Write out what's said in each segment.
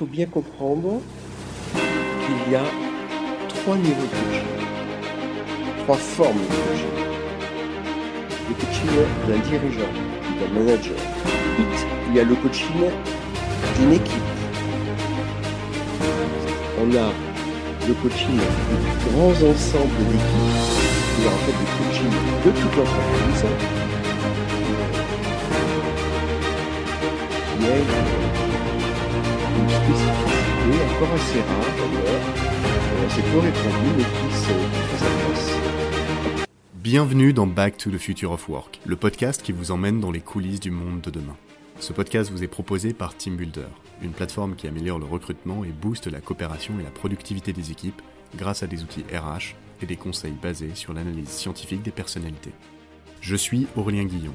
faut bien comprendre qu'il y a trois niveaux de coaching, trois formes de coaching. Le coaching d'un dirigeant, d'un manager. Il y a le coaching d'une équipe. On a le coaching de grands ensembles d'équipes, c'est-à-dire en fait le coaching de toute l'entreprise, euh, place. Bienvenue dans Back to the Future of Work, le podcast qui vous emmène dans les coulisses du monde de demain. Ce podcast vous est proposé par Team Builder, une plateforme qui améliore le recrutement et booste la coopération et la productivité des équipes grâce à des outils RH et des conseils basés sur l'analyse scientifique des personnalités. Je suis Aurélien Guillon.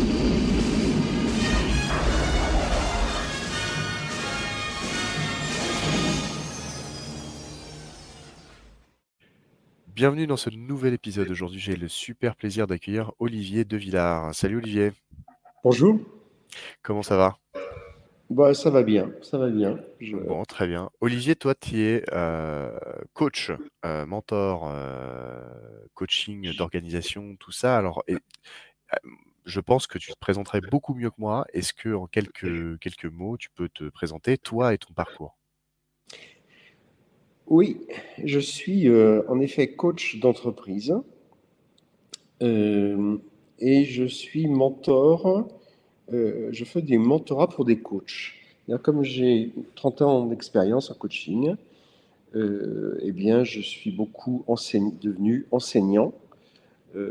Bienvenue dans ce nouvel épisode. Aujourd'hui, j'ai le super plaisir d'accueillir Olivier Devillard. Salut Olivier. Bonjour. Comment ça va? Bah, Ça va bien, ça va bien. Je... Bon, très bien. Olivier, toi, tu es euh, coach, euh, mentor, euh, coaching d'organisation, tout ça. Alors, et, je pense que tu te présenterais beaucoup mieux que moi. Est-ce que en quelques, quelques mots, tu peux te présenter, toi et ton parcours? Oui, je suis euh, en effet coach d'entreprise euh, et je suis mentor. Euh, je fais des mentorats pour des coachs. Comme j'ai 30 ans d'expérience en coaching, eh bien, je suis beaucoup devenu enseignant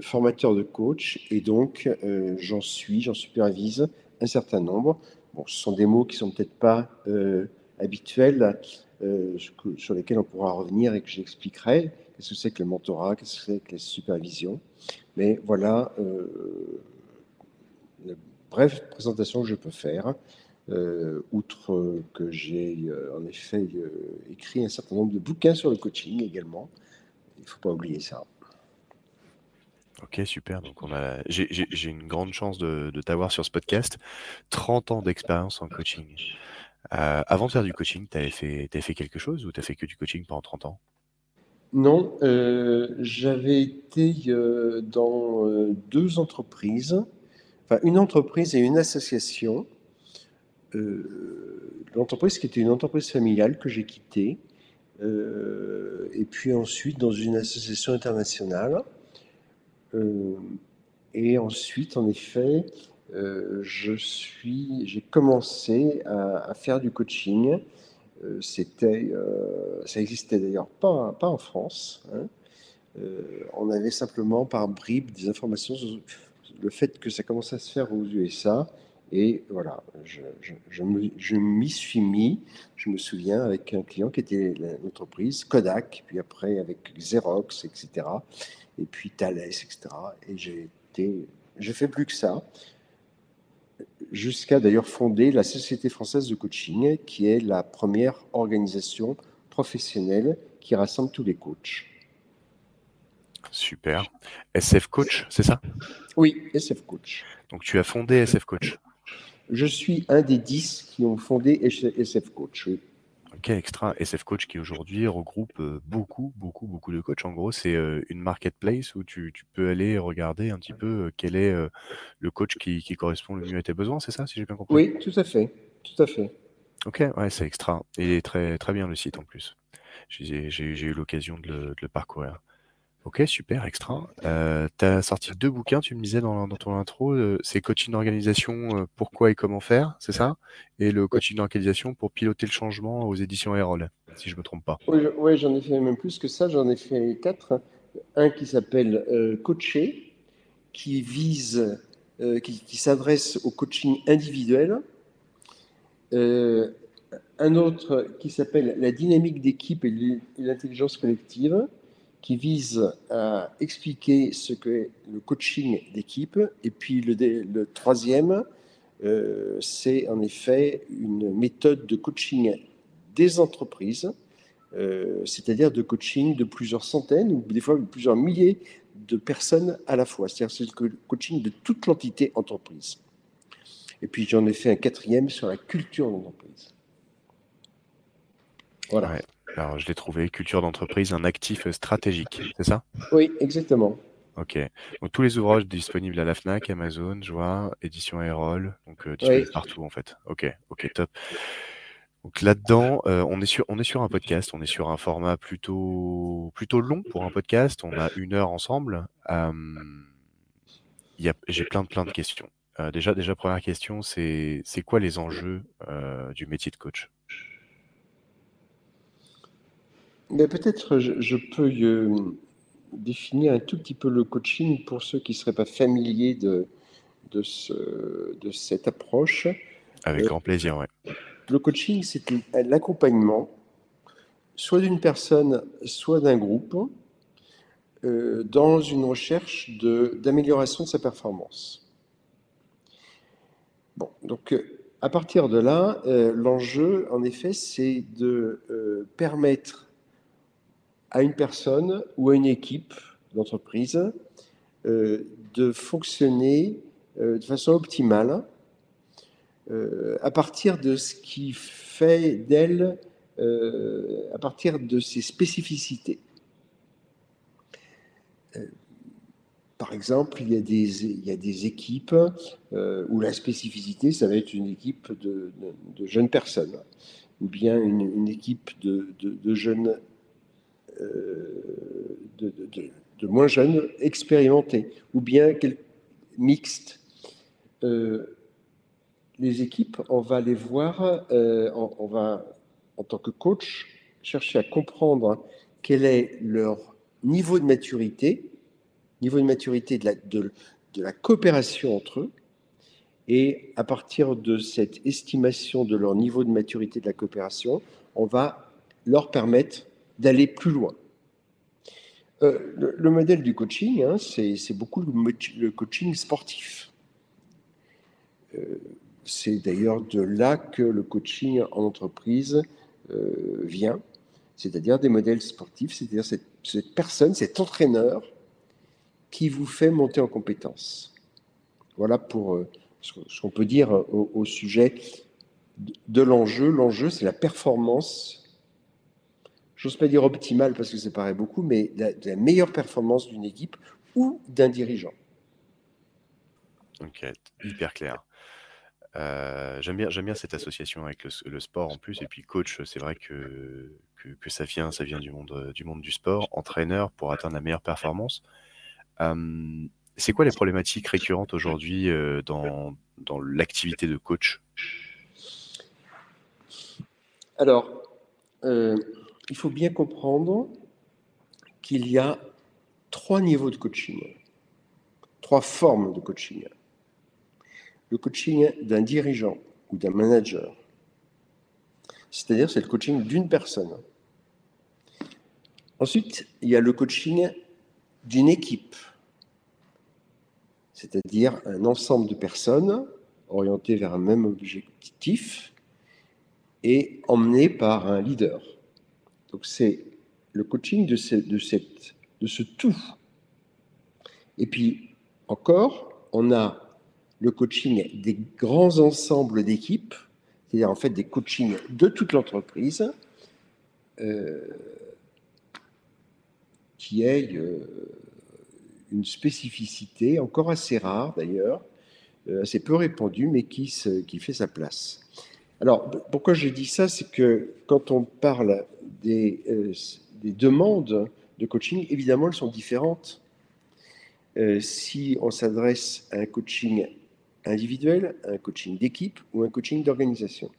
formateur de coach et donc j'en suis, j'en supervise un certain nombre. Bon, ce sont des mots qui sont peut-être pas euh, sur lesquels on pourra revenir et que j'expliquerai. Qu'est-ce que c'est que le mentorat, qu'est-ce que c'est que la supervision? Mais voilà la brève présentation que je peux faire. outre que j'ai en effet écrit un certain nombre de bouquins sur le coaching également. Il ne faut pas oublier ça. Ok, super. Donc, on a, j'ai une grande chance de, de t'avoir sur ce podcast. 30 ans d'expérience en coaching. Euh, avant de faire du coaching, tu avais fait, quelque chose ou tu as fait que du coaching pendant 30 ans? Non, euh, j'avais été euh, dans deux entreprises, enfin une entreprise et une association. L'entreprise qui était une entreprise familiale que j'ai quittée, et puis ensuite dans une association internationale. Et ensuite, en effet, je suis, j'ai commencé à, faire du coaching. Euh, c'était, ça existait d'ailleurs pas, pas en France. Hein. on avait simplement par bribes des informations sur le fait que ça commençait à se faire aux USA. Et voilà, je, je, je m'y suis mis, je me souviens, avec un client qui était l'entreprise Kodak, puis après avec Xerox, etc et puis Thalès, etc. Et j'ai été, j'ai fait plus que ça, jusqu'à d'ailleurs fonder la Société française de coaching, qui est la première organisation professionnelle qui rassemble tous les coachs. Super. SF Coach, c'est ça? Oui, SF Coach. Donc tu as fondé SF Coach Je suis un des dix qui ont fondé SF Coach, oui. Ok, extra. SF Coach qui aujourd'hui regroupe beaucoup, beaucoup, beaucoup de coachs. En gros, c'est une marketplace où tu, tu, peux aller regarder un petit peu quel est le coach qui, qui, correspond le mieux à tes besoins, c'est ça, si j'ai bien compris? Oui, tout à fait. Tout à fait. Ok, ouais, c'est extra. Il est très, très bien le site en plus. J'ai eu l'occasion de, de le, parcourir. Ok, super, extra. Euh, tu as sorti deux bouquins, tu me disais dans, dans ton intro, euh, c'est coaching d'organisation, euh, pourquoi et comment faire, c'est ça? Et le coaching d'organisation pour piloter le changement aux éditions Erol, si je ne me trompe pas. Oui, ouais, j'en ai fait même plus que ça, j'en ai fait quatre. Un qui s'appelle euh, Coacher, qui vise, qui, qui s'adresse au coaching individuel. un autre qui s'appelle La dynamique d'équipe et l'intelligence collective, qui vise à expliquer ce qu'est le coaching d'équipe. Et puis le, troisième, euh, c'est en effet une méthode de coaching des entreprises, euh, c'est-à-dire de coaching de plusieurs centaines ou des fois de plusieurs milliers de personnes à la fois. C'est-à-dire c'est le coaching de toute l'entité entreprise. Et puis j'en ai fait un quatrième sur la culture d'entreprise. Voilà. Alors, je l'ai trouvé, culture d'entreprise, un actif stratégique, c'est ça? Oui, exactement. Ok. Donc, tous les ouvrages disponibles à la FNAC, Amazon, je vois, édition Aerol, donc euh, disponibles partout en fait. Ok, ok, top. Donc là-dedans, euh, on est sur on est sur un podcast, on est sur un format plutôt plutôt long pour un podcast. On a une heure ensemble. Euh, j'ai plein de plein de questions. déjà déjà première question, c'est c'est quoi les enjeux du métier de coach? Peut-être je, peux euh, définir un tout petit peu le coaching pour ceux qui ne seraient pas familiers de, de, ce, de cette approche. Avec euh, grand plaisir, oui. Le coaching, c'est l'accompagnement, soit d'une personne, soit d'un groupe, euh, dans une recherche d'amélioration de, sa performance. Bon, donc à partir de là, l'enjeu, en effet, c'est de permettre à une personne ou à une équipe d'entreprise euh, de fonctionner euh, de façon optimale euh, à partir de ce qui fait d'elle, à partir de ses spécificités. Par exemple, il y a des, il y a des équipes où la spécificité, ça va être une équipe de, jeunes personnes, ou bien une, équipe de, de jeunes euh, de, moins jeunes expérimentés, ou bien mixtes. Euh, les équipes, on va les voir, euh, on, va, en tant que coach, chercher à comprendre quel est leur niveau de maturité, niveau de maturité de la, de, de la coopération entre eux, et à partir de cette estimation de leur niveau de maturité de la coopération, on va leur permettre d'aller plus loin. Euh, le, modèle du coaching, hein, c'est beaucoup le, coaching sportif. Euh, c'est d'ailleurs de là que le coaching en entreprise euh, vient, c'est-à-dire des modèles sportifs, c'est-à-dire cette, personne, cet entraîneur qui vous fait monter en compétence. Voilà pour ce qu'on peut dire au, au sujet de l'enjeu. L'enjeu, c'est la performance j'ose pas dire optimale parce que ça paraît beaucoup, mais la, la meilleure performance d'une équipe ou d'un dirigeant. Ok, hyper clair. Euh, j'aime bien, bien cette association avec le, sport en plus. Et puis coach, c'est vrai que, que, ça vient, ça vient du monde, du monde du sport. Entraîneur pour atteindre la meilleure performance. Euh, c'est quoi les problématiques récurrentes aujourd'hui euh, dans, dans l'activité de coach? Alors, il faut bien comprendre qu'il y a trois niveaux de coaching, trois formes de coaching. Le coaching d'un dirigeant ou d'un manager, c'est-à-dire c'est le coaching d'une personne. Ensuite, il y a le coaching d'une équipe, c'est-à-dire un ensemble de personnes orientées vers un même objectif et emmenées par un leader. Donc c'est le coaching de, ce, tout. Et puis encore, on a le coaching des grands ensembles d'équipes, c'est-à-dire en fait des coachings de toute l'entreprise, euh, qui est euh, une spécificité encore assez rare d'ailleurs, euh, assez peu répandue, mais qui, qui fait sa place. Alors, pourquoi je dis ça? C'est que quand on parle des, euh, des, demandes de coaching, évidemment, elles sont différentes. Euh, si on s'adresse à un coaching individuel, un coaching d'équipe ou un coaching d'organisation.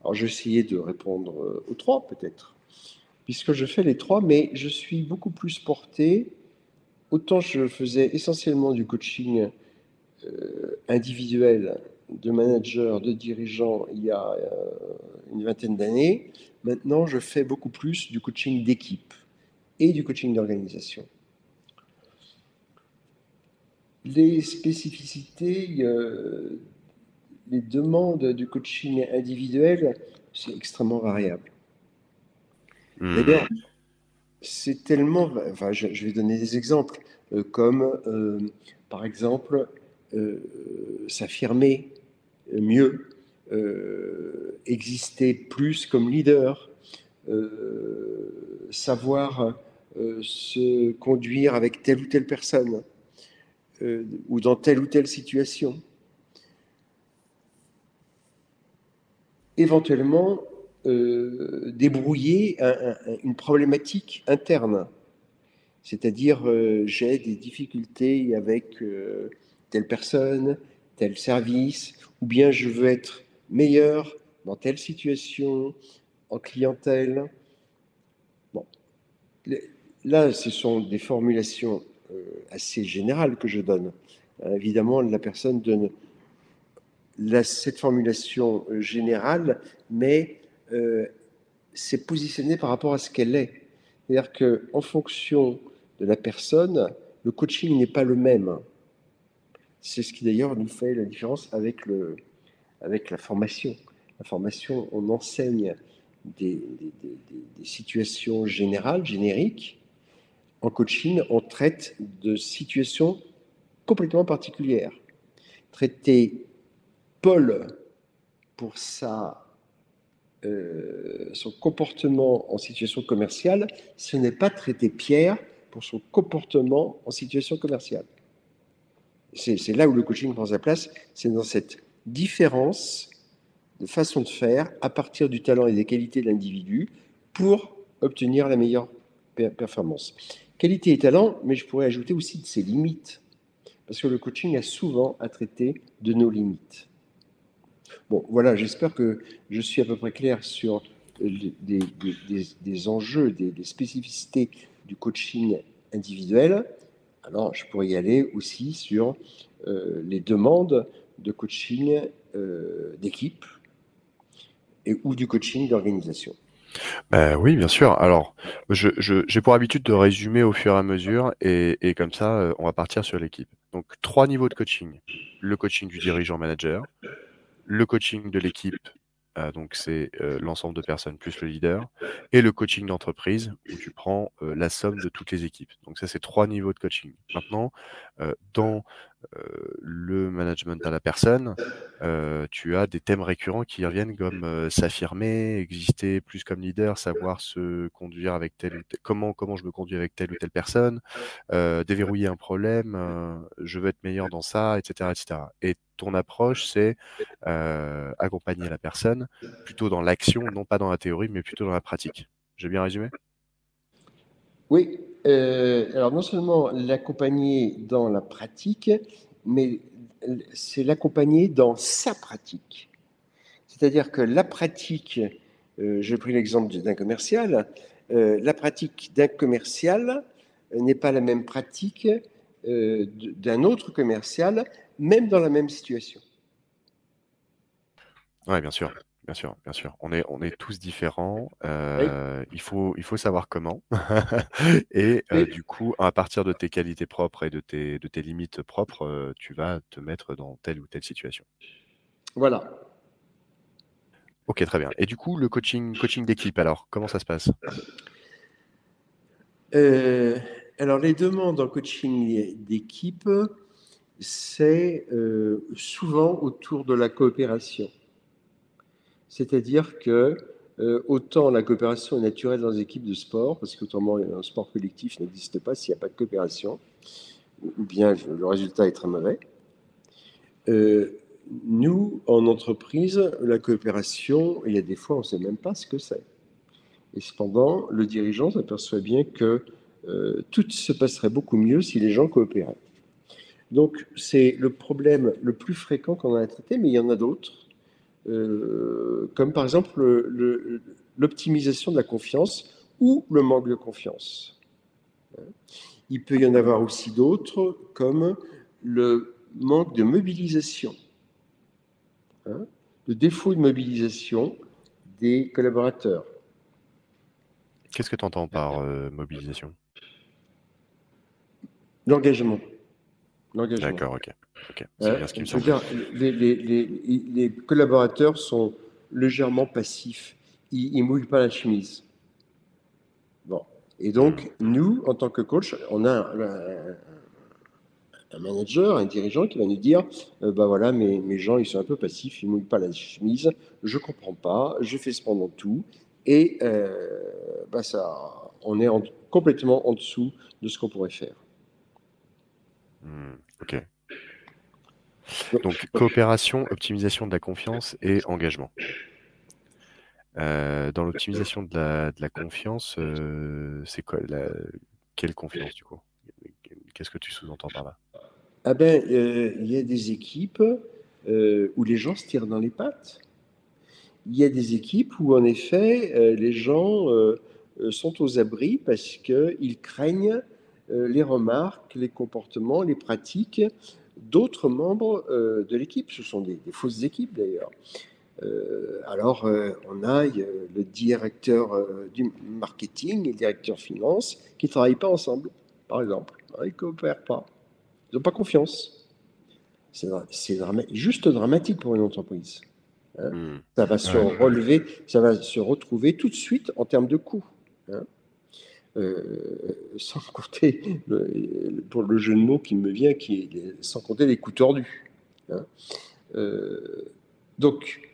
Alors, je vais essayer de répondre euh, aux trois, peut-être, puisque je fais les trois, mais je suis beaucoup plus porté. Autant je faisais essentiellement du coaching individuel de manager, de dirigeant il y a une vingtaine d'années. Maintenant, je fais beaucoup plus du coaching d'équipe et du coaching d'organisation. Les spécificités, euh, les demandes du coaching individuel, c'est extrêmement variable. Hmm. D'ailleurs, c'est tellement. Enfin, je, vais donner des exemples, euh, comme par exemple s'affirmer mieux, euh, exister plus comme leader, euh, savoir euh, se conduire avec telle ou telle personne ou dans telle ou telle situation. Éventuellement, débrouiller une problématique interne. C'est-à-dire, j'ai des difficultés avec telle personne, tel service, ou bien je veux être meilleur dans telle situation, en clientèle. Bon. Là, ce sont des formulations euh, assez générales que je donne. Euh, évidemment, la personne donne cette formulation euh, générale, mais c'est positionné par rapport à ce qu'elle est. C'est-à-dire qu'en fonction de la personne, le coaching n'est pas le même. C'est ce qui d'ailleurs nous fait la différence avec, le, avec la formation. La formation, on enseigne des, situations générales, génériques. En coaching, on traite de situations complètement particulières. Traiter Paul pour sa, euh, son comportement en situation commerciale, ce n'est pas traiter Pierre pour son comportement en situation commerciale c'est là où le coaching prend sa place, c'est dans cette différence de façon de faire à partir du talent et des qualités de l'individu pour obtenir la meilleure performance. Qualité et talent, mais je pourrais ajouter aussi de ses limites, parce que le coaching a souvent à traiter de nos limites. Bon, voilà, j'espère que je suis à peu près clair sur des, enjeux, des spécificités du coaching individuel. Alors, je pourrais y aller aussi sur euh, les demandes de coaching euh, d'équipe et, ou du coaching d'organisation. Ben oui, bien sûr. Alors, j'ai pour habitude de résumer au fur et à mesure et, et comme ça, euh, on va partir sur l'équipe. Donc, trois niveaux de coaching. Le coaching du dirigeant manager, le coaching de l'équipe euh, donc c'est l'ensemble de personnes plus le leader, et le coaching d'entreprise, où tu prends la somme de toutes les équipes. Donc ça, c'est trois niveaux de coaching. Maintenant, dans le management à la personne, tu as des thèmes récurrents qui reviennent comme s'affirmer, exister plus comme leader, savoir se conduire avec telle ou telle, comment comment je me conduis avec telle ou telle personne, déverrouiller un problème, je veux être meilleur dans ça, etc., etc. Et ton approche, c'est accompagner la personne plutôt dans l'action, non pas dans la théorie, mais plutôt dans la pratique. J'ai bien résumé? Oui. Euh, alors non seulement l'accompagner dans la pratique, mais c'est l'accompagner dans sa pratique. C'est-à-dire que la pratique, euh, j'ai pris l'exemple d'un commercial, euh, la pratique d'un commercial n'est pas la même pratique d'un autre commercial même dans la même situation. Oui, bien sûr. Bien sûr, bien sûr. On est, on est tous différents. Euh, il, faut, il faut savoir comment. et euh, du coup, à partir de tes qualités propres et de tes, de tes limites propres, euh, tu vas te mettre dans telle ou telle situation. Voilà. Ok, très bien. Et du coup, le coaching, coaching d'équipe, alors, comment ça se passe? Alors, les demandes en coaching d'équipe, c'est souvent autour de la coopération. C'est-à-dire que euh, autant la coopération est naturelle dans les équipes de sport, parce qu'autrement un sport collectif n'existe pas s'il n'y a pas de coopération, ou bien le résultat est très mauvais. Euh, nous, en entreprise, la coopération, il y a des fois, on ne sait même pas ce que c'est. Et cependant, le dirigeant s'aperçoit bien que tout se passerait beaucoup mieux si les gens coopéraient. Donc, c'est le problème le plus fréquent qu'on a à traiter, mais il y en a d'autres, euh, comme par exemple l'optimisation de la confiance ou le manque de confiance. Il peut y en avoir aussi d'autres, comme le manque de mobilisation. hein, de défaut de mobilisation des collaborateurs. Qu'est-ce que tu entends par euh, mobilisation? L'engagement. D'accord, ok. Bien ce qui me. Dire, les, les, les, collaborateurs sont légèrement passifs. Ils ne mouillent pas la chemise. Bon. Et donc, hmm. nous, en tant que coach, on a un, un manager, un dirigeant qui va nous dire euh, bah voilà, mes, mes, gens, ils sont un peu passifs, ils ne mouillent pas la chemise, je ne comprends pas, je fais cependant tout. Et euh, bah ça, on est complètement en dessous de ce qu'on pourrait faire. Hmm, ok. Donc, coopération, optimisation de la confiance et engagement. Euh, dans l'optimisation de la, de la confiance, c'est quoi la, Quelle confiance du coup? Qu'est-ce que tu sous-entends par là? Ah ben, euh, il y a des équipes euh, où les gens se tirent dans les pattes. Il y a des équipes où, en effet, euh, les gens sont aux abris parce qu'ils craignent les remarques, les comportements, les pratiques d'autres membres de l'équipe. Ce sont des, fausses équipes, d'ailleurs. alors, on a le directeur du marketing et le directeur finance qui ne travaillent pas ensemble, par exemple. Ils ne coopèrent pas. Ils n'ont pas confiance. C'est juste dramatique pour une entreprise. Hein. Hmm. Ça va se relever, ça va se retrouver tout de suite en termes de coûts. Hein. Euh, sans compter, pour le jeu de mots qui me vient, qui est, sans compter les coups tordus. Hein. Euh, donc,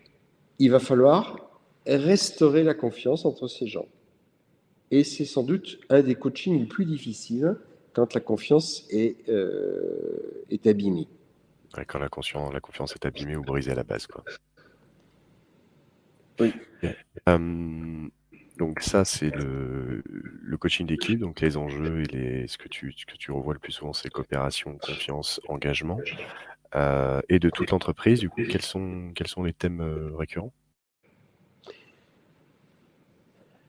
il va falloir restaurer la confiance entre ces gens. Et c'est sans doute un des coachings les plus difficiles quand la confiance est, euh, est abîmée. quand la, confiance, la confiance est abîmée ou brisée à la base. Quoi. Oui. Donc ça, c'est le, coaching d'équipe, donc les enjeux et les, ce, que tu, revois le plus souvent, c'est coopération, confiance, engagement. Euh, et de toute l'entreprise, du coup, quels sont, les thèmes euh, récurrents?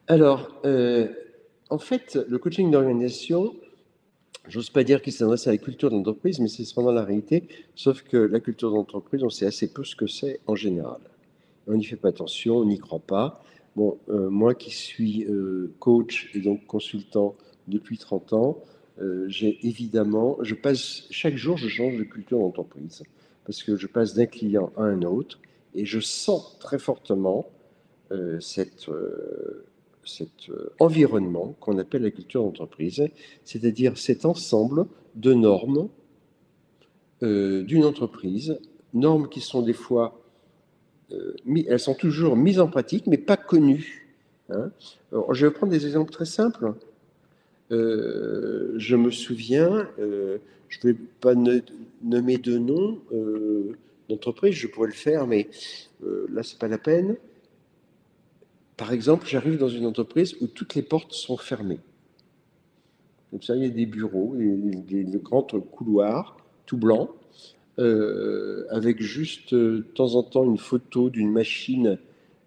Alors, en fait, le coaching d'organisation, J'ose pas dire qu'il s'adresse à la culture d'entreprise, mais c'est cependant la réalité. Sauf que la culture d'entreprise, on sait assez peu ce que c'est en général. On n'y fait pas attention, on n'y croit pas. Euh, moi qui suis euh, coach et donc consultant depuis 30 ans, euh, j'ai évidemment, chaque jour, je change de culture d'entreprise parce que je passe d'un client à un autre et je sens très fortement cet environnement qu'on appelle la culture d'entreprise, c'est-à-dire cet ensemble de normes d'une entreprise, normes qui sont des fois, elles sont toujours mises en pratique, mais pas connues. Hein. je vais prendre des exemples très simples. je me souviens, je ne vais pas nommer de nom d'entreprise, je pourrais le faire, mais là, c'est pas la peine. Par exemple, j'arrive dans une entreprise où toutes les portes sont fermées. Comme ça, il y a des bureaux, des, grands couloirs tout blancs, euh, avec juste euh, de temps en temps une photo d'une machine,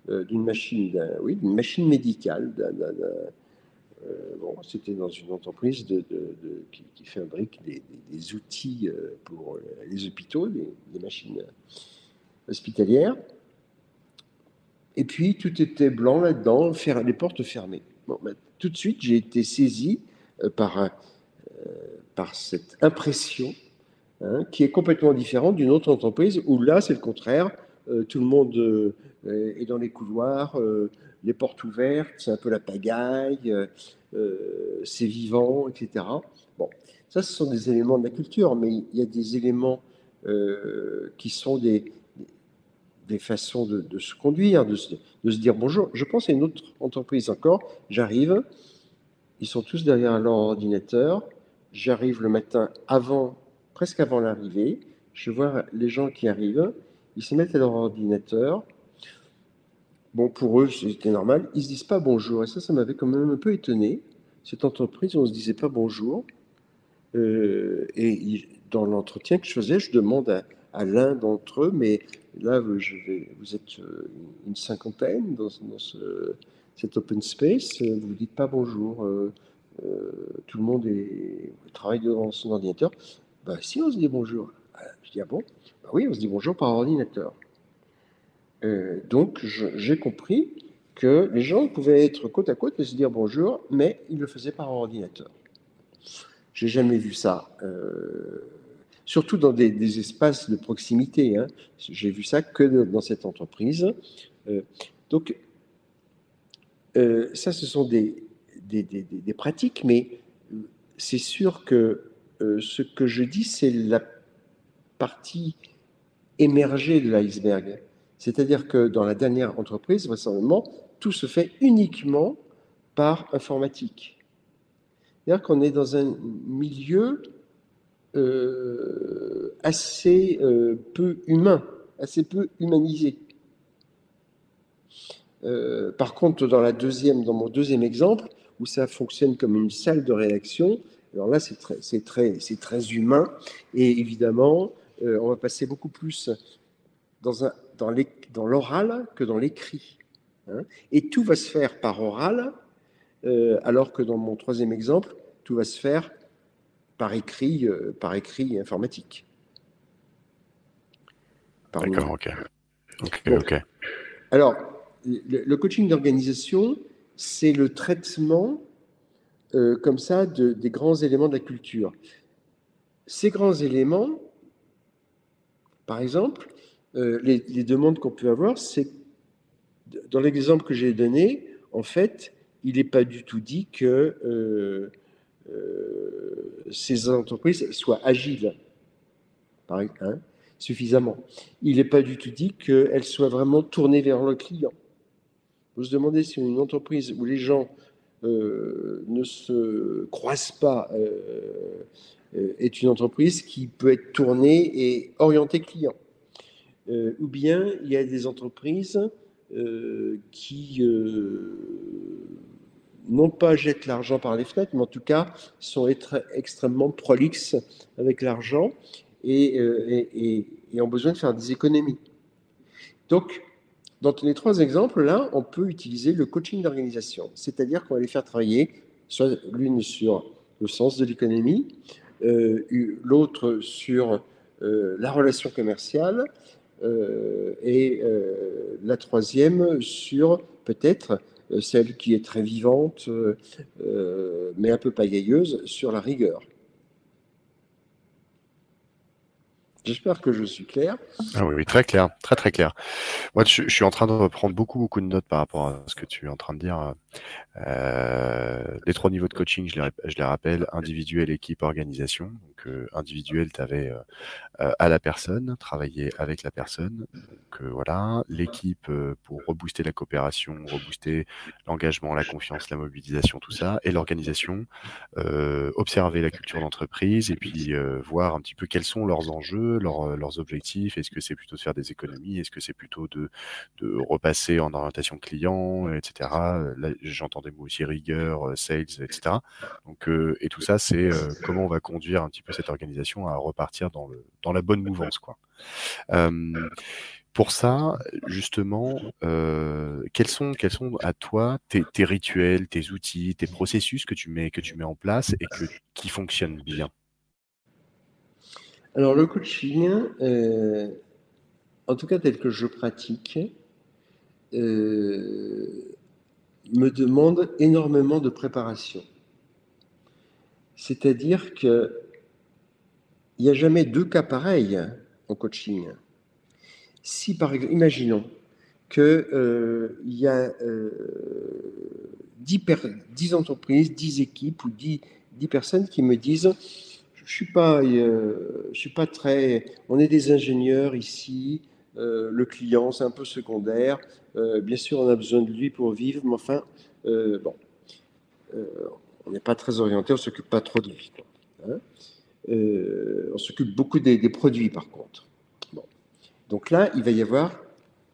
euh, d'une machine, oui, d'une machine médicale. bon, c'était dans une entreprise qui, fabrique des, outils pour les hôpitaux, des machines hospitalières. Et puis, tout était blanc là-dedans, les portes fermées. Ben, tout de suite, j'ai été saisi par cette impression hein, qui est complètement différente d'une autre entreprise où là, c'est le contraire. Euh, tout le monde est dans les couloirs, les portes ouvertes, c'est un peu la pagaille, c'est vivant, etc. Bon, ça, ce sont des éléments de la culture, mais il y a des éléments qui sont des, des façons de, se conduire, de se, dire bonjour. Je pense à une autre entreprise encore. J'arrive, ils sont tous derrière leur ordinateur. J'arrive le matin avant, presque avant l'arrivée. Je vois les gens qui arrivent. Ils se mettent à leur ordinateur. Bon, pour eux, c'était normal. Ils se disent pas bonjour. Et ça, ça m'avait quand même un peu étonné. Cette entreprise, on ne se disait pas bonjour. Euh, et dans l'entretien que je faisais, je demande à, l'un d'entre eux, mais là, vous êtes euh, une cinquantaine dans, ce, cet open space, vous ne dites pas bonjour, euh, tout le monde travaille devant son ordinateur. Bah, si, on se dit bonjour. Je dis, ah bon? Bah Oui, on se dit bonjour par ordinateur. Euh, donc, j'ai compris que les gens pouvaient être côte à côte et se dire bonjour, mais ils le faisaient par ordinateur. J'ai jamais vu ça, euh, surtout dans des, espaces de proximité. Hein. J'ai vu ça que dans cette entreprise. Euh, donc, ça, ce sont des, des, des pratiques, mais c'est sûr que ce que je dis, c'est la partie émergée de l'iceberg. C'est-à-dire que dans la dernière entreprise, vraisemblablement, tout se fait uniquement par informatique. C'est-à-dire qu'on est dans un milieu euh, assez euh, peu humain, assez peu humanisé. Euh, par contre, dans mon deuxième exemple, où ça fonctionne comme une salle de rédaction, alors là, c'est très, très, très humain. Et évidemment, on va passer beaucoup plus dans, un, dans l'oral que dans l'écrit. Hein. Et tout va se faire par oral, euh, alors que dans mon troisième exemple, tout va se faire par écrit, euh, par écrit informatique. D'accord, ok. ok, Alors, le, coaching d'organisation, c'est le traitement euh, comme ça de, des grands éléments de la culture. Ces grands éléments, par exemple, les, les, demandes qu'on peut avoir, c'est dans l'exemple que j'ai donné, en fait, il n'est pas du tout dit que euh, euh, ces entreprises soient agiles, hein, suffisamment. Il n'est pas du tout dit qu'elles soient vraiment tournées vers le client. Vous vous demandez si une entreprise où les gens euh, ne se croisent pas est une entreprise qui peut être tournée et orientée client. ou bien il y a des entreprises euh, qui euh, non pas jettent l'argent par les fenêtres, mais en tout cas sont extrêmement prolixes avec l'argent euh, et, et, ont besoin de faire des économies. Donc, dans les trois exemples, là, on peut utiliser le coaching d'organisation, c'est-à-dire qu'on va les faire travailler, soit l'une sur le sens de l'économie, l'autre sur la relation commerciale, euh, et euh, la troisième sur peut-être euh, celle qui est très vivante, mais un peu pagailleuse, sur la rigueur. J'espère que je suis clair. Ah oui, très clair, très très clair. Moi, je, suis en train de reprendre beaucoup beaucoup de notes par rapport à ce que tu es en train de dire. Euh, les trois niveaux de coaching, je les, rappelle, individuel, équipe, organisation. Donc euh, individuel, tu avais euh, à la personne, travailler avec la personne. Donc voilà, l'équipe pour rebooster la coopération, rebooster l'engagement, la confiance, la mobilisation, tout ça, et l'organisation, observer la culture d'entreprise et puis voir un petit peu quels sont leurs enjeux, leurs, leurs objectifs. Est-ce que c'est plutôt de faire des économies? Est-ce que c'est plutôt de, de repasser en orientation client, etc. Là, j'entends des mots aussi rigueur, euh, sales, etc. Donc, euh, et tout ça, c'est euh, comment on va conduire un petit peu cette organisation à repartir dans, le, dans la bonne mouvance. Quoi. pour ça, justement, quels, sont, quels sont à toi tes, tes, rituels, tes outils, tes processus que tu mets, que tu mets en place et que, qui fonctionnent bien? Alors, le coaching, en tout cas tel que je pratique, me demande énormément de préparation. C'est-à-dire qu'il n'y a jamais deux cas pareils en coaching. Si par exemple, imaginons qu'il euh, y a euh, 10, entreprises, 10 équipes ou 10, personnes qui me disent je suis pas, euh, je suis pas très. On est des ingénieurs ici. Euh, le client, c'est un peu secondaire. Euh, bien sûr, on a besoin de lui pour vivre, mais enfin, bon, on n'est pas très orienté, on s'occupe pas trop de lui. Hein. on s'occupe beaucoup des, produits, par contre. Donc là, il va y avoir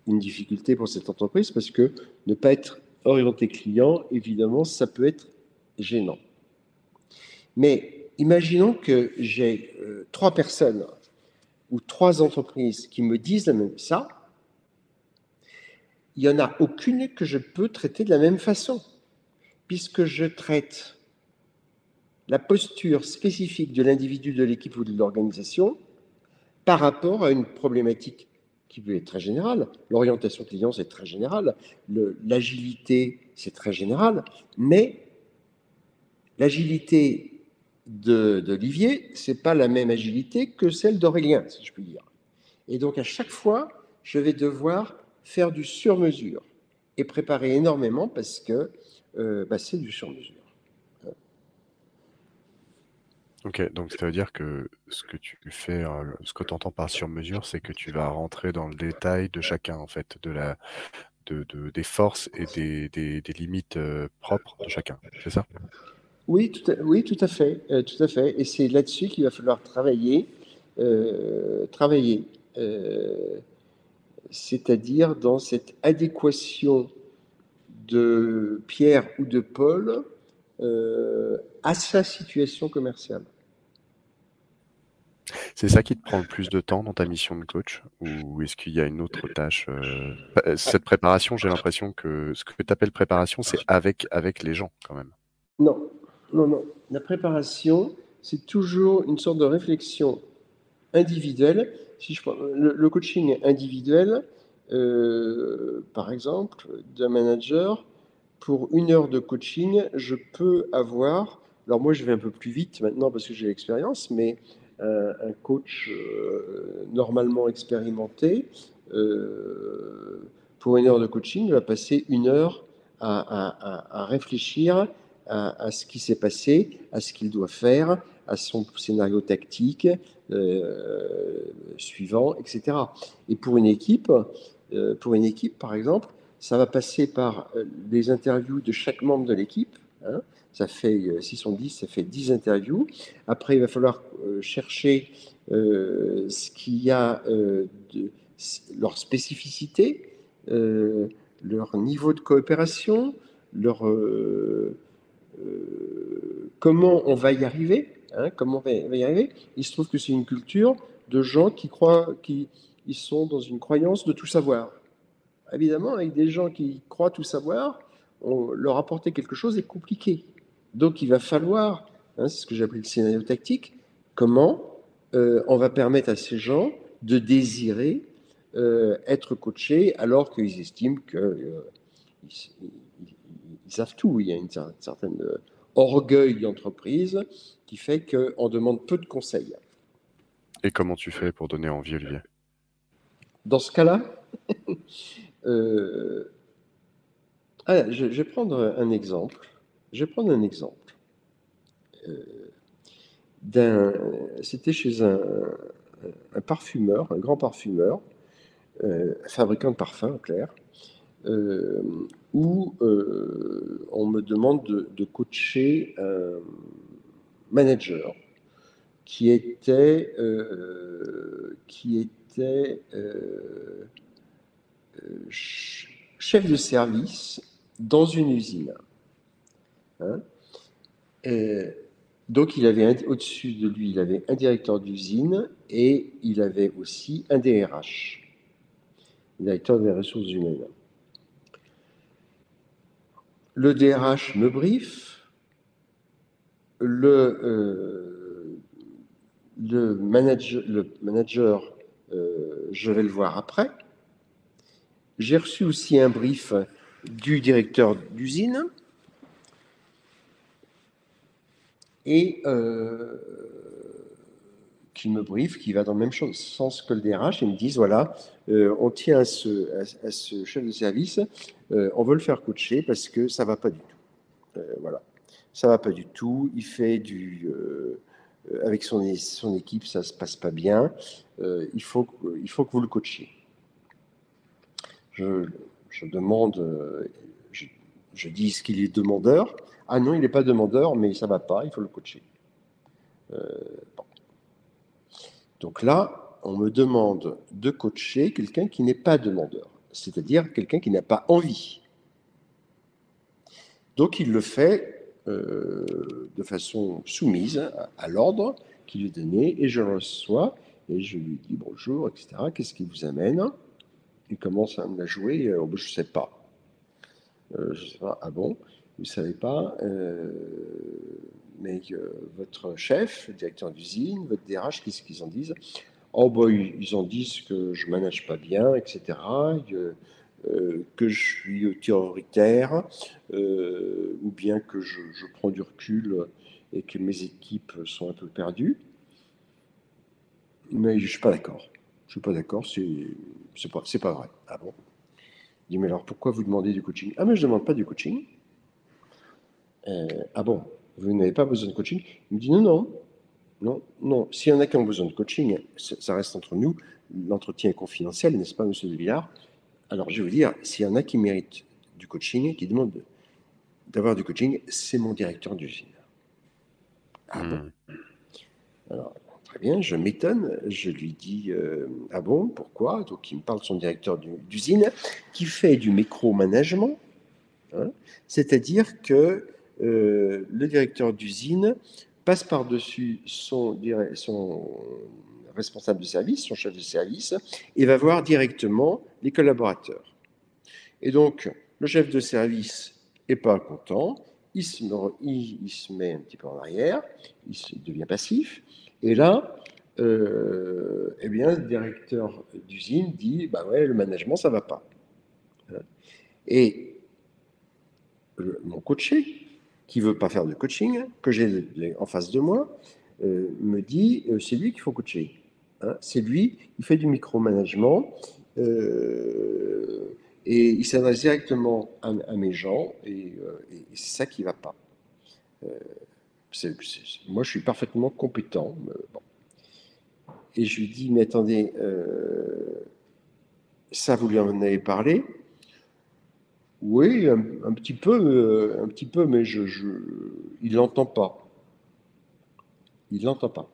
une difficulté pour cette entreprise parce que ne pas être orienté client, évidemment, ça peut être gênant. Mais imaginons que j'ai trois personnes ou trois entreprises qui me disent la même ça, il n'y en a aucune que je peux traiter de la même façon, puisque je traite la posture spécifique de l'individu, de l'équipe ou de l'organisation par rapport à une problématique qui peut être très général. L'orientation client, c'est très général. L'agilité, c'est très général. Mais l'agilité d'Olivier, ce n'est pas la même agilité que celle d'Aurélien, si je puis dire. Et donc, à chaque fois, je vais devoir faire du sur-mesure et préparer énormément parce que euh, bah, c'est du sur-mesure. Ok, donc ça veut dire que ce que tu fais, euh, ce que tu entends par sur-mesure, c'est que tu vas rentrer dans le détail de chacun, en fait, de la, de, des forces et des, des, limites euh, propres de chacun, c'est ça? Oui tout, à, oui, tout à fait, tout à fait. Et c'est là-dessus qu'il va falloir travailler, travailler c'est-à-dire dans cette adéquation de Pierre ou de Paul euh, à sa situation commerciale. C'est ça qui te prend le plus de temps dans ta mission de coach Ou est-ce qu'il y a une autre tâche euh, Cette préparation, j'ai l'impression que ce que tu appelles préparation, c'est avec, avec les gens quand même? Non, non, non. La préparation, c'est toujours une sorte de réflexion individuelle si je prends le, coaching individuel, euh, par exemple, d'un manager, pour une heure de coaching, je peux avoir, alors moi je vais un peu plus vite maintenant parce que j'ai l'expérience, mais euh, un coach euh, normalement expérimenté, pour une heure de coaching, va passer une heure à, réfléchir à, ce qui s'est passé, à ce qu'il doit faire, à son scénario tactique, euh, suivant, etc. Et pour une équipe, euh, pour une équipe, par exemple, ça va passer par euh, des interviews de chaque membre de l'équipe. Hein. ça fait, si sont 10, ça fait 10 interviews. Après, il va falloir chercher ce qu'il y a de leur spécificité, leur niveau de coopération, leur, comment on va y arriver. Hein, comment on va y arriver? Il se trouve que c'est une culture de gens qui croient, qui ils sont dans une croyance de tout savoir. Évidemment, avec des gens qui croient tout savoir, leur apporter quelque chose est compliqué. Donc, il va falloir, hein, c'est ce que j'appelle le scénario tactique, comment euh, on va permettre à ces gens de désirer euh, être coachés alors qu'ils estiment qu'ils euh, ils, savent tout. Il y a une certaine orgueil d'entreprise qui fait qu'on demande peu de conseils. Et comment tu fais pour donner envie, Olivier? Dans ce cas-là, euh, ah, je, vais prendre un exemple. Je vais prendre un exemple. Euh, c'était chez un, parfumeur, un grand parfumeur, euh, fabricant de parfums, en clair, où on me demande de, coacher un manager qui était, euh, euh, euh, chef de service dans une usine. Hein. donc il avait au-dessus de lui, il avait un directeur d'usine et il avait aussi un DRH, directeur des ressources humaines. Le DRH me briefe, le, euh, le manager, euh, je vais le voir après. J'ai reçu aussi un brief du directeur d'usine. Et euh, qui me briefe, qui va dans le même sens que le DRH, et me disent voilà, on tient à, ce, chef de service, on veut le faire coacher parce que ça va pas du tout. voilà ça va pas du tout. Il fait du euh, avec son, équipe, ça se passe pas bien. Euh, il faut que vous le coachiez. Je, demande, euh, je, dis qu'il est demandeur. Ah non, il n'est pas demandeur, mais ça va pas. Il faut le coacher. Donc là, on me demande de coacher quelqu'un qui n'est pas demandeur, c'est-à-dire quelqu'un qui n'a pas envie. Donc il le fait euh, de façon soumise à, l'ordre qui lui est donné, et je reçois, et je lui dis bonjour, etc. Qu'est-ce qui vous amène? Il commence à me la jouer, euh, je ne sais pas. Euh, je sais pas, ah bon? Vous ne savez pas mais votre chef, le directeur d'usine, votre DRH, qu'est-ce qu'ils en disent? Oh, bah, ils en disent que je manage pas bien, etc. Euh, que je suis autoritaire, euh, ou bien que je, prends du recul et que mes équipes sont un peu perdues. Mais je ne suis pas d'accord. Je ne suis pas d'accord, c'est pas, pas vrai. Ah bon? Je dis, mais alors pourquoi vous demandez du coaching? Ah, mais je ne demande pas du coaching. Euh, ah bon? Vous n'avez pas besoin de coaching? Il me dit, non, non, non, non. S'il y en a qui ont besoin de coaching, ça reste entre nous. L'entretien est confidentiel, n'est-ce pas, monsieur Villard alors, je vais vous dire, s'il y en a qui méritent du coaching, qui demandent d'avoir du coaching, c'est mon directeur d'usine. Ah bon? Hmm. Alors, très bien, je m'étonne. Je lui dis euh, Ah bon, pourquoi? Donc, il me parle de son directeur d'usine qui fait du micro-management. Hein. C'est-à-dire que euh, le directeur d'usine passe par-dessus son, responsable de service, son chef de service, et va voir directement les collaborateurs. Et donc, le chef de service n'est pas content, il se, met un petit peu en arrière, il, devient passif, et là, euh, eh bien, le directeur d'usine dit, bah ouais, le management, ça va pas. Et mon coaché, qui veut pas faire de coaching, que j'ai en face de moi, euh, me dit, euh, c'est lui qu'il faut coacher. Hein, c'est lui, il fait du micromanagement euh, et il s'adresse directement à, mes gens et, c'est ça qui ne va pas. Moi, je suis parfaitement compétent. Et je lui dis, mais attendez, ça, vous lui en avez parlé? Oui, un, petit peu, un petit peu, mais je, je il l'entend pas. Il l'entend pas.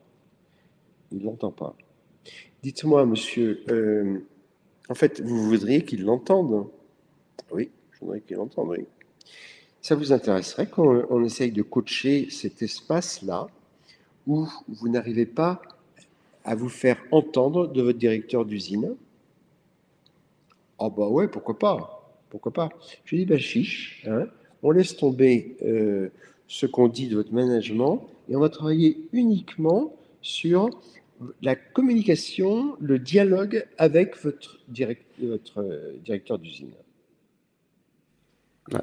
Il l'entend pas. Dites-moi, monsieur, euh, en fait, vous voudriez qu'il l'entende? Oui, je voudrais qu'il l'entende, oui. Ça vous intéresserait qu'on on essaye de coacher cet espace-là où vous n'arrivez pas à vous faire entendre de votre directeur d'usine? Ah bah ouais, pourquoi pas? Pourquoi pas Je lui dis, bah chiche, hein, on laisse tomber euh, ce qu'on dit de votre management et on va travailler uniquement sur la communication, le dialogue avec votre, votre directeur d'usine.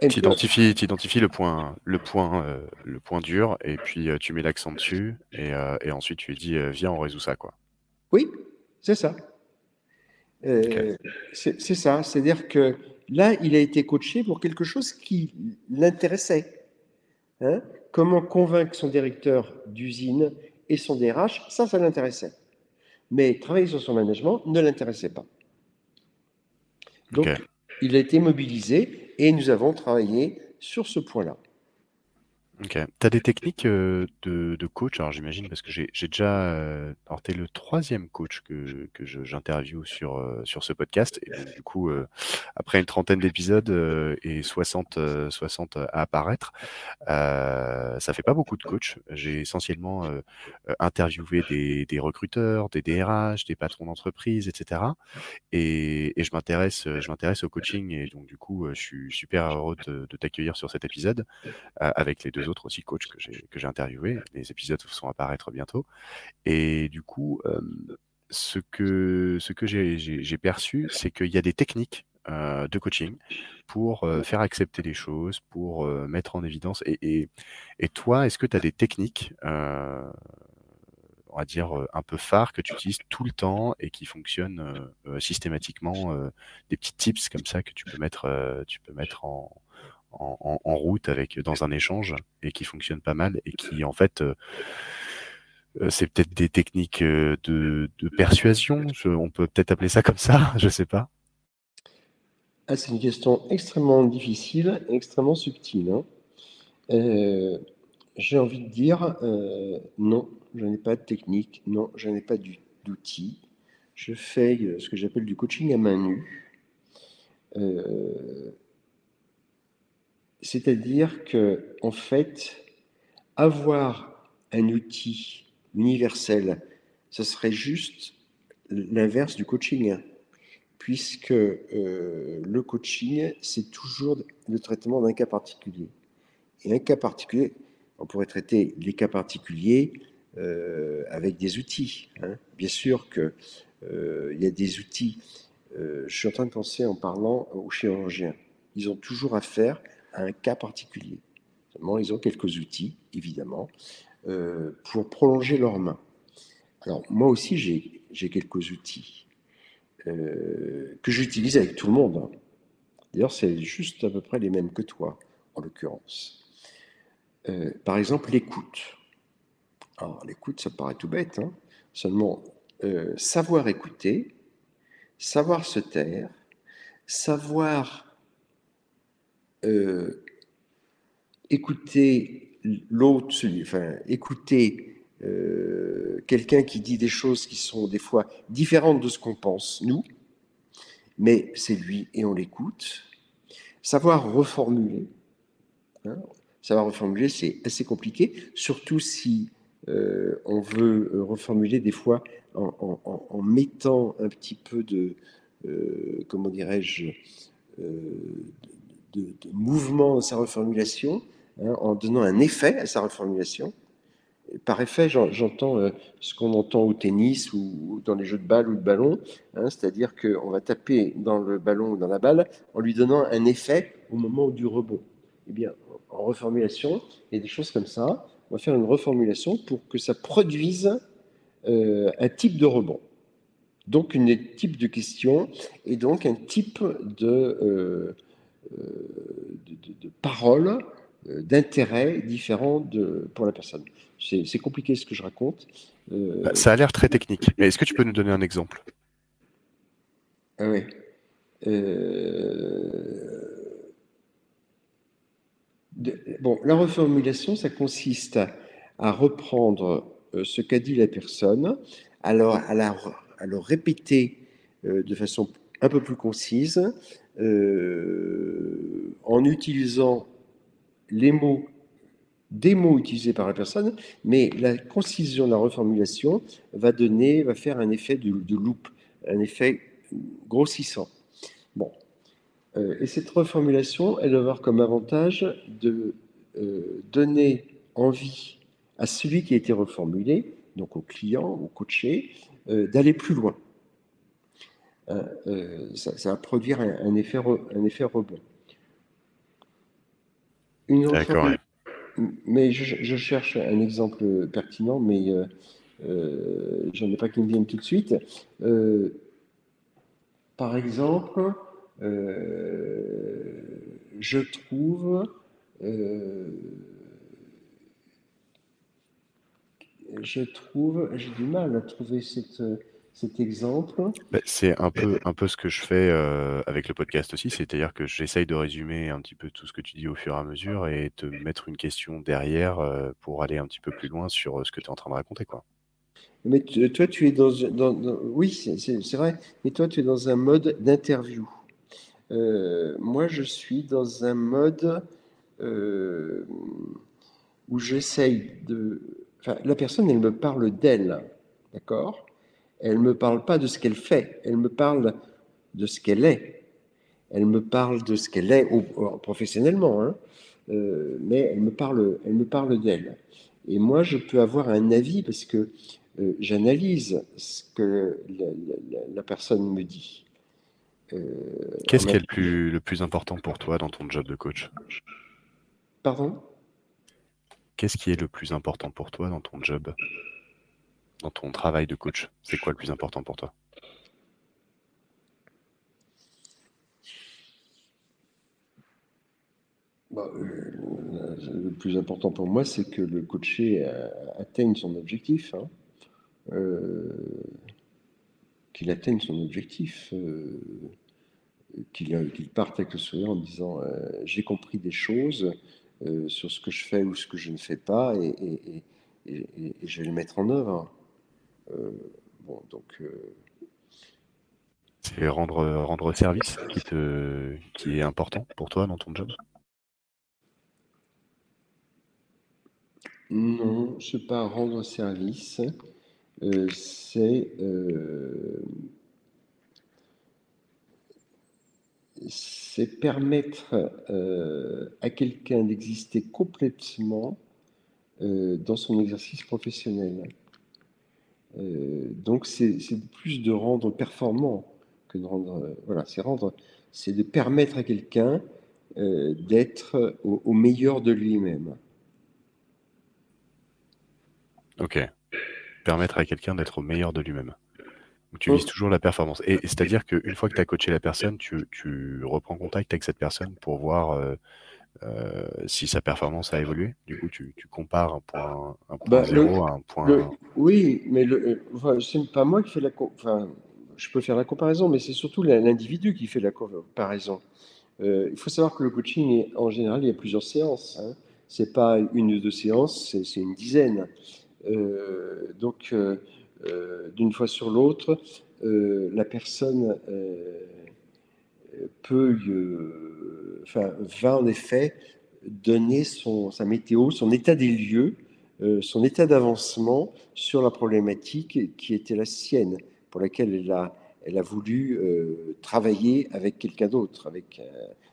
tu identifies, le point, le point, euh, le point dur, et puis euh, tu mets l'accent dessus, et, euh, et, ensuite tu lui dis viens, on résout ça, quoi. Oui, c'est ça. C'est ça, c'est-à-dire que là, il a été coaché pour quelque chose qui l'intéressait. Hein. Comment convaincre son directeur d'usine et son DRH, ça, ça l'intéressait. Mais travailler sur son management ne l'intéressait pas. Donc, il a été mobilisé et nous avons travaillé sur ce point-là. Ok. Tu as des techniques euh, de, coach, alors j'imagine, parce que j'ai déjà. Euh, tu es le troisième coach que, que j'interviewe sur, euh, sur ce podcast. Et du coup, après une trentaine d'épisodes et 60, 60 à apparaître, ça fait pas beaucoup de coachs. J'ai essentiellement interviewé des, recruteurs, des DRH, des patrons d'entreprise, etc. Et, et je m'intéresse au coaching. Et donc, du coup, je suis super heureux de t'accueillir sur cet épisode avec les deux autres aussi coachs que j'ai interviewés. Les épisodes vont apparaître bientôt. Et du coup, ce que ce que j'ai perçu, c'est qu'il y a des techniques de coaching pour faire accepter les choses, pour mettre en évidence. Et, et, toi, est-ce que tu as des techniques, on va dire, un peu phares que tu utilises tout le temps et qui fonctionnent systématiquement, des petits tips comme ça que tu peux mettre, tu peux mettre en, en, route avec dans un échange et qui fonctionne pas mal et qui en fait euh, euh, c'est peut-être des techniques euh, de, persuasion, on peut peut-être appeler ça comme ça, je sais pas. Ah, c'est une question extrêmement difficile, extrêmement subtile. Hein. J'ai envie de dire non, je n'ai pas de technique, non, je n'ai pas d'outils. Je fais ce que j'appelle du coaching à main nue. C'est-à-dire que, en fait, avoir un outil universel, ce serait juste l'inverse du coaching, puisque euh, le coaching, c'est toujours le traitement d'un cas particulier. Et un cas particulier, on pourrait traiter les cas particuliers avec des outils. Hein. Bien sûr qu'il il y a des outils. je suis en train de penser en parlant aux chirurgiens. Ils ont toujours affaire à un cas particulier. Seulement, ils ont quelques outils, évidemment, pour prolonger leurs mains. Alors, moi aussi, j'ai quelques outils que j'utilise avec tout le monde. D'ailleurs, c'est juste à peu près les mêmes que toi, en l'occurrence. Euh, par exemple, l'écoute. Alors, l'écoute, ça paraît tout bête, hein. seulement euh, savoir écouter, savoir se taire, savoir euh, écouter l'autre, enfin, écouter quelqu'un qui dit des choses qui sont des fois différentes de ce qu'on pense, nous, mais c'est lui et on l'écoute. Savoir reformuler. Hein, savoir reformuler, c'est assez compliqué, surtout si euh, on veut euh, reformuler des fois en, mettant un petit peu de, euh, comment dirais-je, de, mouvement dans sa reformulation, hein, en donnant un effet à sa reformulation par effet, j'entends euh, ce qu'on entend au tennis ou dans les jeux de balle ou de ballon, hein, c'est-à-dire qu'on va taper dans le ballon ou dans la balle en lui donnant un effet au moment du rebond. Eh bien, en reformulation, il y a des choses comme ça. On va faire une reformulation pour que ça produise euh, un type de rebond. Donc, un type de question et donc un type de, euh, de, parole, d'intérêt différent pour la personne. C'est compliqué ce que je raconte. Euh, bah, ça a l'air très technique. Mais est-ce que tu peux nous donner un exemple? Ah oui. Euh, bon, la reformulation, ça consiste à, reprendre euh, ce qu'a dit la personne, alors à, la, à le répéter de façon un peu plus concise, en utilisant les mots des mots utilisés par la personne, mais la concision, la reformulation va donner, va faire un effet de, de loupe, un effet grossissant. Bon. Euh, et cette reformulation, elle va avoir comme avantage de euh, donner envie à celui qui a été reformulé, donc au client, au coaché, euh, d'aller plus loin. Ça, va produire un, effet, un effet rebond. D'accord mais je, cherche un exemple pertinent, mais euh, euh, je n'en ai pas qui me viennent tout de suite. Euh, par exemple, je trouve je trouve, j'ai du mal à trouver cette, cet exemple bah, C'est un peu, un peu ce que je fais euh, avec le podcast aussi, c'est-à-dire que j'essaye de résumer un petit peu tout ce que tu dis au fur et à mesure et te mettre une question derrière euh, pour aller un petit peu plus loin sur euh, ce que tu es en train de raconter. Quoi. Mais toi, tu es dans. oui, c'est vrai, mais toi, tu es dans un mode d'interview. moi, je suis dans un mode où j'essaye de. Enfin, la personne, elle me parle d'elle, d'accord? Elle ne me parle pas de ce qu'elle fait, elle me parle de ce qu'elle est. Elle me parle de ce qu'elle est professionnellement, hein. euh, mais elle me parle, elle me parle d'elle. Et moi, je peux avoir un avis parce que euh, j'analyse ce que la, personne me dit. Euh, Qu'est-ce qui est le plus, le plus important pour toi dans ton job de coach? Pardon? Qu'est-ce qui est le plus important pour toi dans ton job? Dans ton travail de coach C'est quoi le plus important pour toi? Bah, euh, Le plus important pour moi, c'est que le coaché atteigne son objectif. Hein. Euh, qu'il atteigne son objectif. Euh, qu'il parte avec le sourire en disant j'ai compris des choses sur ce que je fais ou ce que je ne fais pas et je vais le mettre en œuvre. Euh, bon, donc. Euh, c'est rendre, rendre service qui, te, qui est important pour toi dans ton job? Non, je ne sais pas rendre service. Euh, c'est c'est permettre à quelqu'un d'exister complètement dans son exercice professionnel. Donc c'est plus de rendre performant que de rendre... voilà, c'est rendre... C'est de permettre à quelqu'un d'être au, meilleur de lui-même. Ok. Permettre à quelqu'un d'être au meilleur de lui-même. Tu vises toujours la performance. Et, c'est-à-dire qu'une fois que tu as coaché la personne, tu, reprends contact avec cette personne pour voir euh, euh, si sa performance a évolué. Du coup, tu, compares un point, un point bah, zéro à un point. oui, mais le, enfin, c'est pas moi qui fais la. Enfin, je peux faire la comparaison, mais c'est surtout l'individu qui fait la comparaison. Euh, il faut savoir que le coaching, en général, il y a plusieurs séances. Hein. C'est pas une ou deux séances, c'est une dizaine. donc, euh, d'une fois sur l'autre, euh, la personne euh, peut, va en effet donner son, sa météo, son état des lieux, son état d'avancement sur la problématique qui était la sienne, pour laquelle elle a, elle a voulu travailler avec quelqu'un d'autre, avec,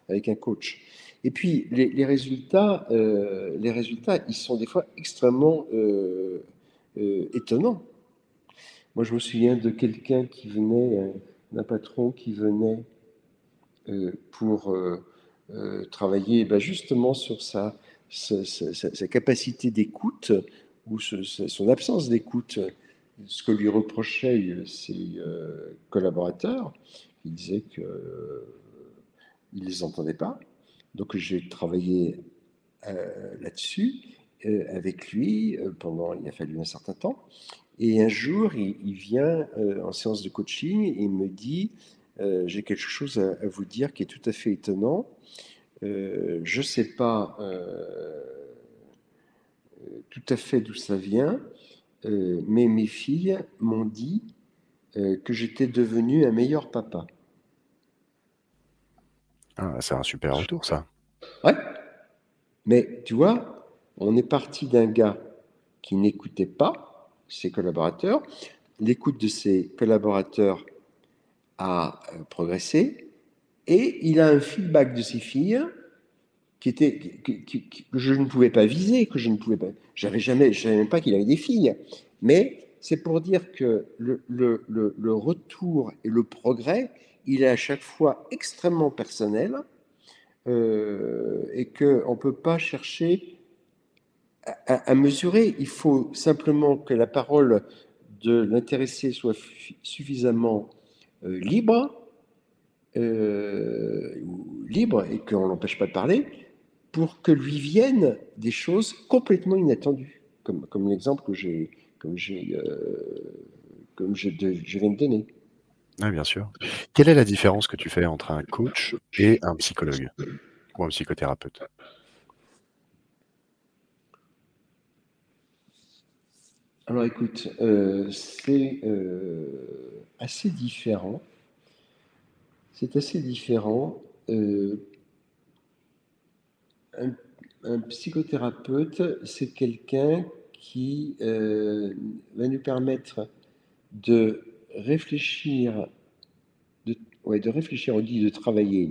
avec un coach. Et puis les, les résultats, les résultats, ils sont des fois extrêmement étonnants. Moi, je me souviens de quelqu'un qui venait, euh, d'un patron qui venait euh, pour euh, travailler ben, justement sur sa, capacité d'écoute ou son absence d'écoute. Ce que lui reprochaient ses collaborateurs, il disait qu'il ne les entendait pas. Donc j'ai travaillé là-dessus avec lui pendant, il a fallu un certain temps. Et un jour, il, vient euh, en séance de coaching et il me dit euh, J'ai quelque chose à, vous dire qui est tout à fait étonnant. Euh, je ne sais pas tout à fait d'où ça vient, mais mes filles m'ont dit que j'étais devenu un meilleur papa. Ah, c'est un super retour, ça. Ouais. Mais tu vois, on est parti d'un gars qui n'écoutait pas ses collaborateurs. L'écoute de ses collaborateurs a euh, progressé et il a un feedback de ses filles qui était que, je ne pouvais pas viser, que je ne pouvais pas. J'avais jamais, je savais même pas qu'il avait des filles. Mais c'est pour dire que le, le, le, retour et le progrès, il est à chaque fois extrêmement personnel euh, et qu'on ne peut pas chercher à, mesurer. Il faut simplement que la parole de l'intéressé soit suffisamment libre, euh, libre et qu'on l'empêche pas de parler, pour que lui viennent des choses complètement inattendues, comme, l'exemple que j'ai, comme euh, je, je, viens de donner. Oui, bien sûr. Quelle est la différence que tu fais entre un coach et un psychologue ou un psychothérapeute? Alors écoute, euh, c'est euh, assez différent. C'est assez différent. Euh, un, psychothérapeute, c'est quelqu'un qui va nous permettre de réfléchir, de, ouais, de réfléchir, on dit de travailler,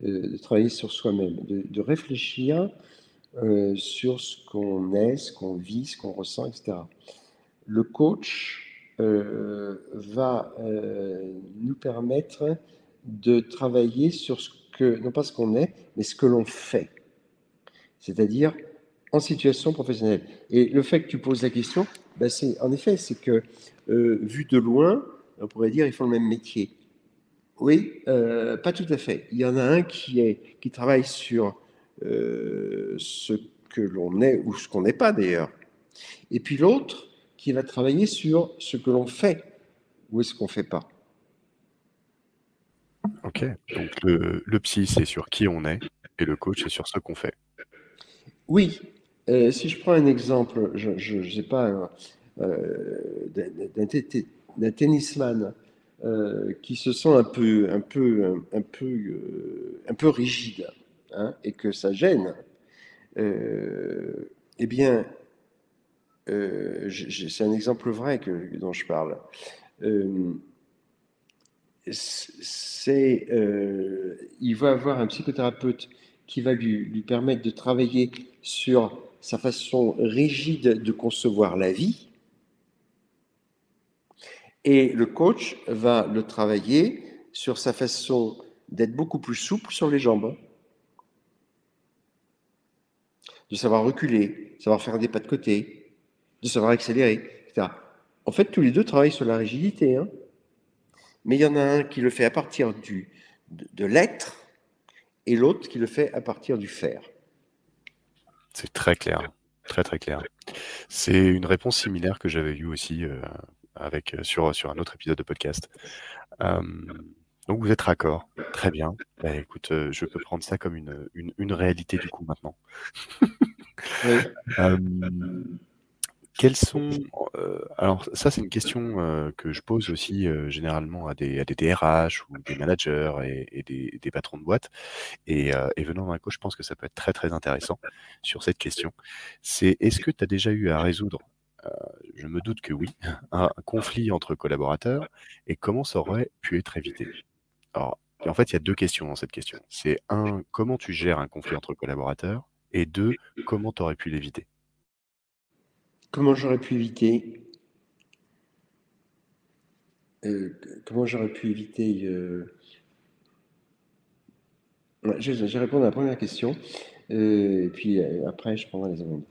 de travailler sur soi-même, de, de, réfléchir sur ce qu'on est, ce qu'on vit, ce qu'on ressent, etc le coach euh, va euh, nous permettre de travailler sur ce que, non pas ce qu'on est, mais ce que l'on fait. C'est-à-dire en situation professionnelle. Et le fait que tu poses la question, ben c'est, en effet, c'est que euh, vu de loin, on pourrait dire ils font le même métier. Oui, pas tout à fait. Il y en a un qui, est, qui travaille sur ce que l'on est ou ce qu'on n'est pas d'ailleurs. Et puis l'autre qui va travailler sur ce que l'on fait ou ce qu'on ne fait pas. Ok, donc le, psy, c'est sur qui on est et le coach, c'est sur ce qu'on fait. Oui, euh, si je prends un exemple, je ne sais pas, euh, d'un tennisman euh, qui se sent un peu, un peu, un, peu, un peu rigide hein, et que ça gêne, eh bien, euh, c'est un exemple vrai dont je parle. Euh, euh, il va avoir un psychothérapeute qui va lui, lui permettre de travailler sur sa façon rigide de concevoir la vie. Et le coach va le travailler sur sa façon d'être beaucoup plus souple sur les jambes, de savoir reculer, savoir faire des pas de côté, de savoir accélérer, etc. En fait, tous les deux travaillent sur la rigidité. Hein. Mais il y en a un qui le fait à partir du, de, de l'être et l'autre qui le fait à partir du faire. C'est très clair, très très clair. C'est une réponse similaire que j'avais eue aussi euh, avec, euh, sur, sur un autre épisode de podcast. Euh, donc vous êtes raccord, très bien. Bah, écoute, euh, je peux prendre ça comme une, une, une réalité du coup maintenant. Oui. Euh, quels sont euh, alors ça c'est une question euh, que je pose aussi euh, généralement à des, à des DRH ou des managers et, et des, des patrons de boîte. Et, et venant d'un coach je pense que ça peut être très très intéressant sur cette question. C'est est-ce que tu as déjà eu à résoudre je me doute que oui un, un conflit entre collaborateurs et comment ça aurait pu être évité? Alors en fait il y a deux questions dans cette question. C'est un comment tu gères un conflit entre collaborateurs et deux comment tu aurais pu l'éviter? Comment j'aurais pu éviter euh, Comment j'aurais pu éviter euh... je, vais répondre à la première question, euh, et puis après je prendrai les secondes.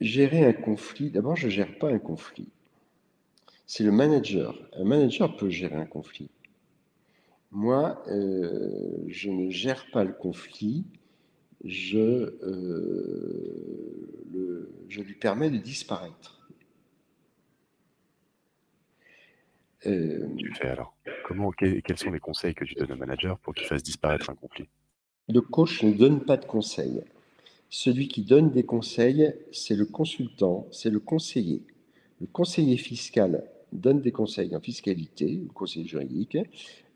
Gérer un conflit, d'abord je ne gère pas un conflit. C'est le manager. Un manager peut gérer un conflit. Moi, je ne gère pas le conflit, je, euh, le, je lui permets de disparaître. Euh, tu fais alors Comment, que- quels sont les conseils que tu donnes au manager pour qu'il fasse disparaître un conflit? Le coach ne donne pas de conseils. Celui qui donne des conseils, c'est le consultant, c'est le conseiller. Le conseiller fiscal donne des conseils en fiscalité, le conseiller juridique.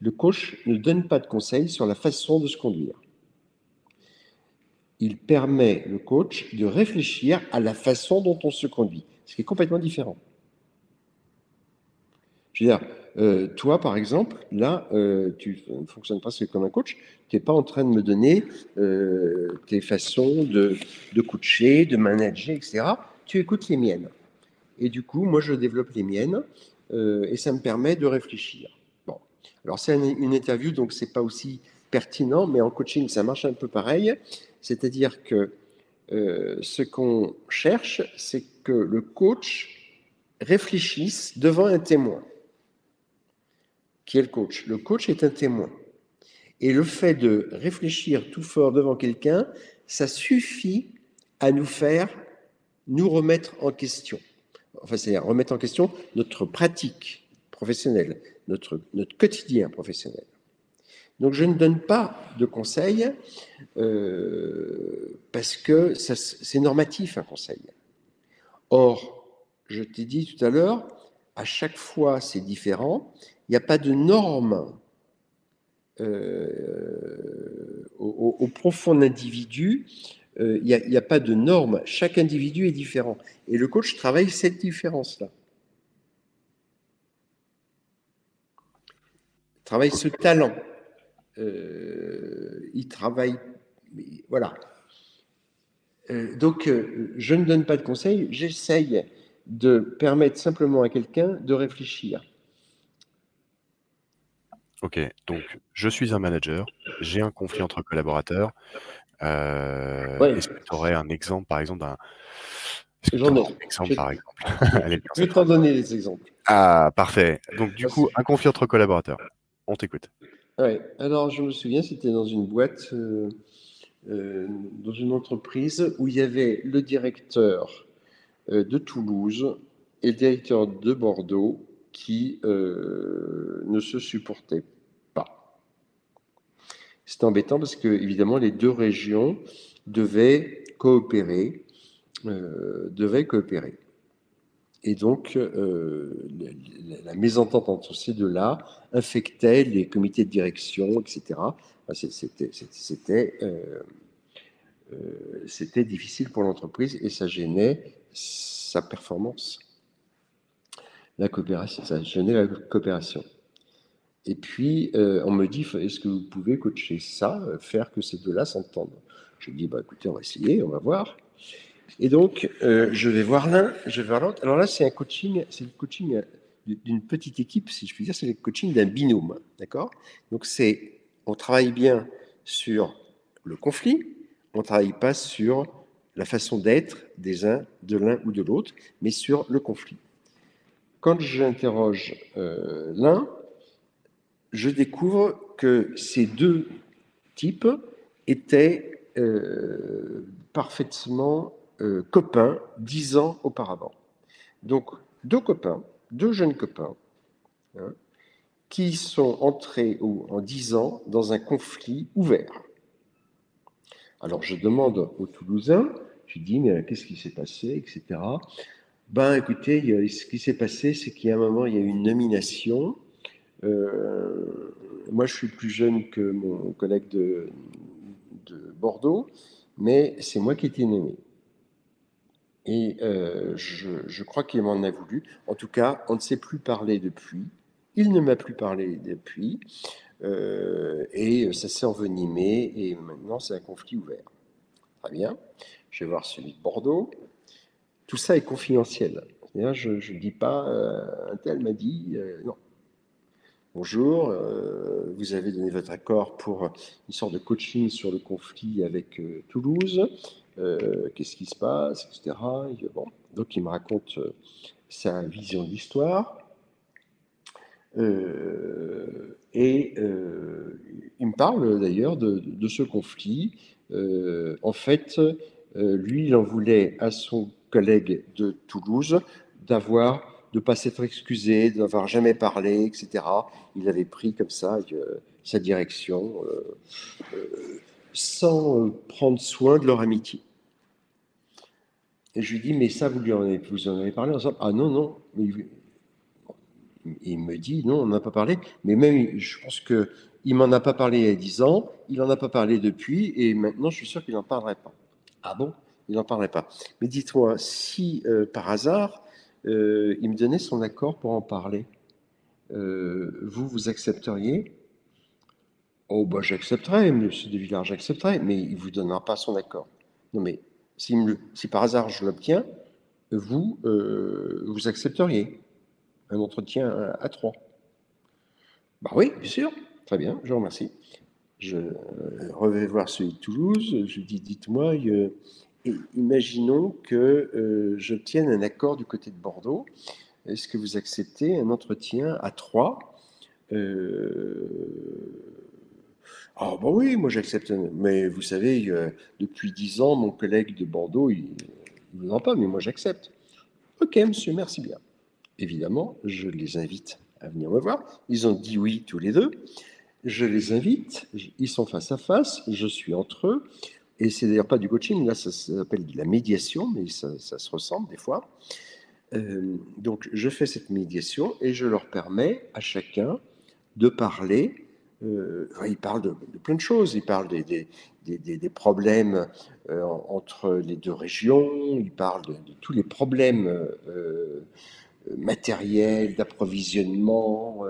Le coach ne donne pas de conseils sur la façon de se conduire. Il permet, le coach, de réfléchir à la façon dont on se conduit, ce qui est complètement différent. Je veux dire, euh, toi, par exemple, là, euh, tu ne fonctionnes pas comme un coach, tu n'es pas en train de me donner euh, tes façons de, de coacher, de manager, etc. Tu écoutes les miennes. Et du coup, moi, je développe les miennes et ça me permet de réfléchir. Bon. Alors, c'est un- une interview, donc c'est pas aussi pertinent, mais en coaching, ça marche un peu pareil. C'est-à-dire que euh, ce qu'on cherche, c'est que le coach réfléchisse devant un témoin. Qui est le coach? Le coach est un témoin. Et le fait de réfléchir tout fort devant quelqu'un, ça suffit à nous faire nous remettre en question. Enfin, c'est-à-dire remettre en question notre pratique professionnelle, notre, notre quotidien professionnel. Donc, je ne donne pas de conseils euh, parce que c'est normatif un conseil. Or, je t'ai dit tout à l'heure, à chaque fois c'est différent. Il n'y a pas de norme euh, au, profond individu. euh, il n'y a, a pas de norme. Chaque individu est différent. Et le coach travaille cette différence-là. Travaille ce talent. Euh, il travaille. Voilà. Euh, donc, euh, je ne donne pas de conseils, j'essaye de permettre simplement à quelqu'un de réfléchir. Ok, donc je suis un manager, j'ai un conflit entre collaborateurs. Euh, Ouais. Est-ce que tu aurais un exemple, par exemple, d'un. J'en ai. un exemple, Je- par exemple? Allez, Je vais t'en donner des exemples. Ah, parfait. Donc, du Merci. coup, un conflit entre collaborateurs. On t'écoute. Ouais. Alors, je me souviens, c'était dans une boîte, euh, euh, dans une entreprise où il y avait le directeur euh, de Toulouse et le directeur de Bordeaux qui ne se supportaient pas. C'était embêtant parce que, évidemment, les deux régions devaient coopérer, devaient coopérer. Et donc, euh, la, la- mésentente entre ces deux-là infectait les comités de direction, etc. Euh, euh, c'était difficile pour l'entreprise et ça gênait sa performance. La coopération, ça gênait la coopération. Et puis, euh, on me dit, est-ce que vous pouvez coacher ça, faire que ces deux-là s'entendent? Je dis, bah, écoutez, on va essayer, on va voir. Et donc, je vais voir l'un, je vais voir l'autre. Alors là, c'est un coaching, c'est le coaching d'une petite équipe, si je puis dire, c'est le coaching d'un binôme, d'accord? Donc, c'est, on travaille bien sur le conflit, on travaille pas sur la façon d'être des uns, de l'un ou de l'autre, mais sur le conflit. Quand j'interroge euh, l'un, je découvre que ces deux types étaient euh, parfaitement euh, copains dix ans auparavant. Donc, deux copains, deux jeunes copains, hein, qui sont entrés en dix ans dans un conflit ouvert. Alors, je demande aux Toulousains, je dis, mais qu'est-ce qui s'est passé, etc. Ben, écoutez, ce qui s'est passé, c'est a un moment, il y a eu une nomination. Euh, moi, je suis plus jeune que mon collègue de, Bordeaux, mais c'est moi qui ai été nommé. Et euh, je, crois qu'il m'en a voulu. En tout cas, on ne s'est plus parlé depuis. Il ne m'a plus parlé depuis. Euh, et ça s'est envenimé. Et maintenant, c'est un conflit ouvert. Très bien. Je vais voir celui de Bordeaux. Tout ça est confidentiel. Je ne dis pas, euh, un tel m'a dit, euh, non. Bonjour, euh, vous avez donné votre accord pour une sorte de coaching sur le conflit avec Toulouse. Qu'est-ce qui se passe, etc. bon. Donc il me raconte sa vision de l'histoire. et il me parle d'ailleurs de, ce conflit. en fait, lui, il en voulait à son collègue de Toulouse d'avoir de ne pas s'être excusé, d'avoir jamais parlé, etc. Il avait pris comme ça euh, sa direction euh, euh, sans prendre soin de leur amitié. Et je lui dis, mais ça, vous, en avez, parlé ensemble? Ah non, non. il me dit, non, on n'a pas parlé. Mais même, je pense qu'il m'en a pas parlé il y a dix ans, il n'en a pas parlé depuis, et maintenant, je suis sûr qu'il n'en parlerait pas. Ah bon? Il n'en parlait pas. Mais dites-moi, si euh, par hasard, euh, il me donnait son accord pour en parler, euh, vous, vous accepteriez? Oh, bah j'accepterais, monsieur de Villard, j'accepterais, mais il ne vous donnera pas son accord. Non, mais si, par hasard je l'obtiens, vous, vous accepteriez un entretien à, trois Bah oui, bien sûr. Très bien, je vous remercie. Je revais voir celui de Toulouse. Je lui dis, dites-moi, imaginons que euh, j'obtienne un accord du côté de Bordeaux. Est-ce que vous acceptez un entretien à trois? Euh... Ah, bah oui, moi j'accepte. Mais vous savez, depuis dix ans, mon collègue de Bordeaux, il ne veut pas, mais moi j'accepte. Ok, monsieur, merci bien. Évidemment, je les invite à venir me voir. Ils ont dit oui tous les deux. Je les invite, ils sont face à face, je suis entre eux. Et c'est d'ailleurs pas du coaching, là ça s'appelle de la médiation, mais ça, se ressemble des fois. Euh, donc je fais cette médiation et je leur permets à chacun de parler. Euh, ils parlent de, plein de choses, ils parlent des, des, des, problèmes euh, entre les deux régions, ils parlent de, tous les problèmes matériels, d'approvisionnement,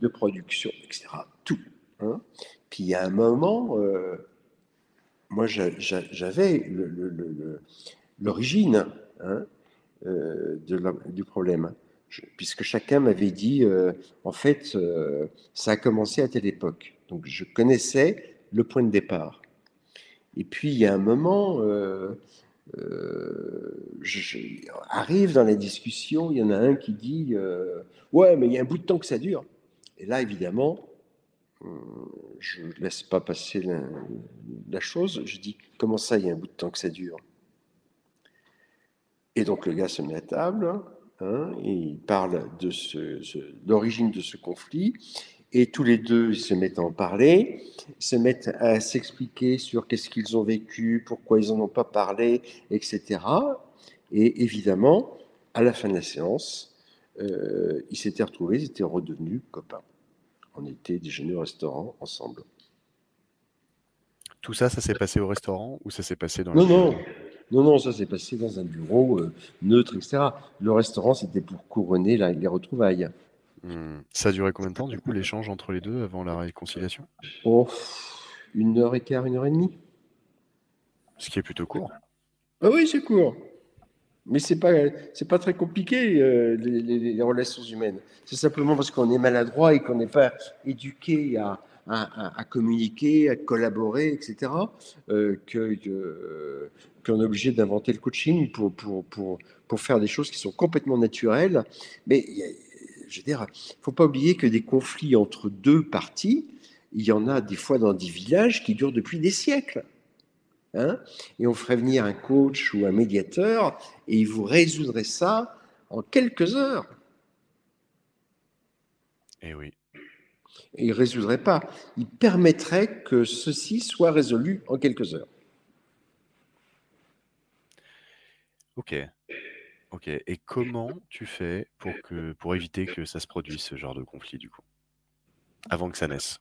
de production, etc. Tout. Hein. Puis il a un moment moi, j'avais l'origine hein, euh, du problème, puisque chacun m'avait dit, euh, en fait, euh, ça a commencé à telle époque. Donc, je connaissais le point de départ. Et puis, il y a un moment, arrive dans la discussion, il y en a un qui dit, ouais, mais il y a un bout de temps que ça dure. Et là, évidemment, je ne laisse pas passer la, chose. Je dis, comment ça, il y a un bout de temps que ça dure? Et donc le gars se met à table, hein, et il parle de l'origine de ce conflit, et tous les deux se mettent à en parler, se mettent à s'expliquer sur qu'est-ce qu'ils ont vécu, pourquoi ils n'en ont pas parlé, etc. Et évidemment, à la fin de la séance, euh, ils s'étaient retrouvés, ils étaient redevenus copains on était déjeuner au restaurant ensemble. Tout ça, ça s'est passé au restaurant ou ça s'est passé dans non, non. non, non, ça s'est passé dans un bureau euh, neutre, etc. Le restaurant, c'était pour couronner les retrouvailles. Hmm. Ça a duré combien de temps, du coup, l'échange entre les deux avant la réconciliation? Oh, une heure et quart, une heure et demie. Ce qui est plutôt court. Ah oui, c'est court. Mais c'est pas c'est pas très compliqué euh, les, les- les relations humaines. C'est simplement parce qu'on est maladroit et qu'on n'est pas éduqué à, à, communiquer, à collaborer, etc. euh, que- qu'on est obligé d'inventer le coaching pour faire des choses qui sont complètement naturelles. Mais il dire, faut pas oublier que des conflits entre deux parties, il y en a des fois dans des villages qui durent depuis des siècles. Hein et on ferait venir un coach ou un médiateur et il vous résoudrait ça en quelques heures. Et Eh oui. Il ne résoudrait pas. Il permettrait que ceci soit résolu en quelques heures. Ok. Ok. Et comment tu fais pour que pour éviter que ça se produise ce genre de conflit du coup, avant que ça naisse,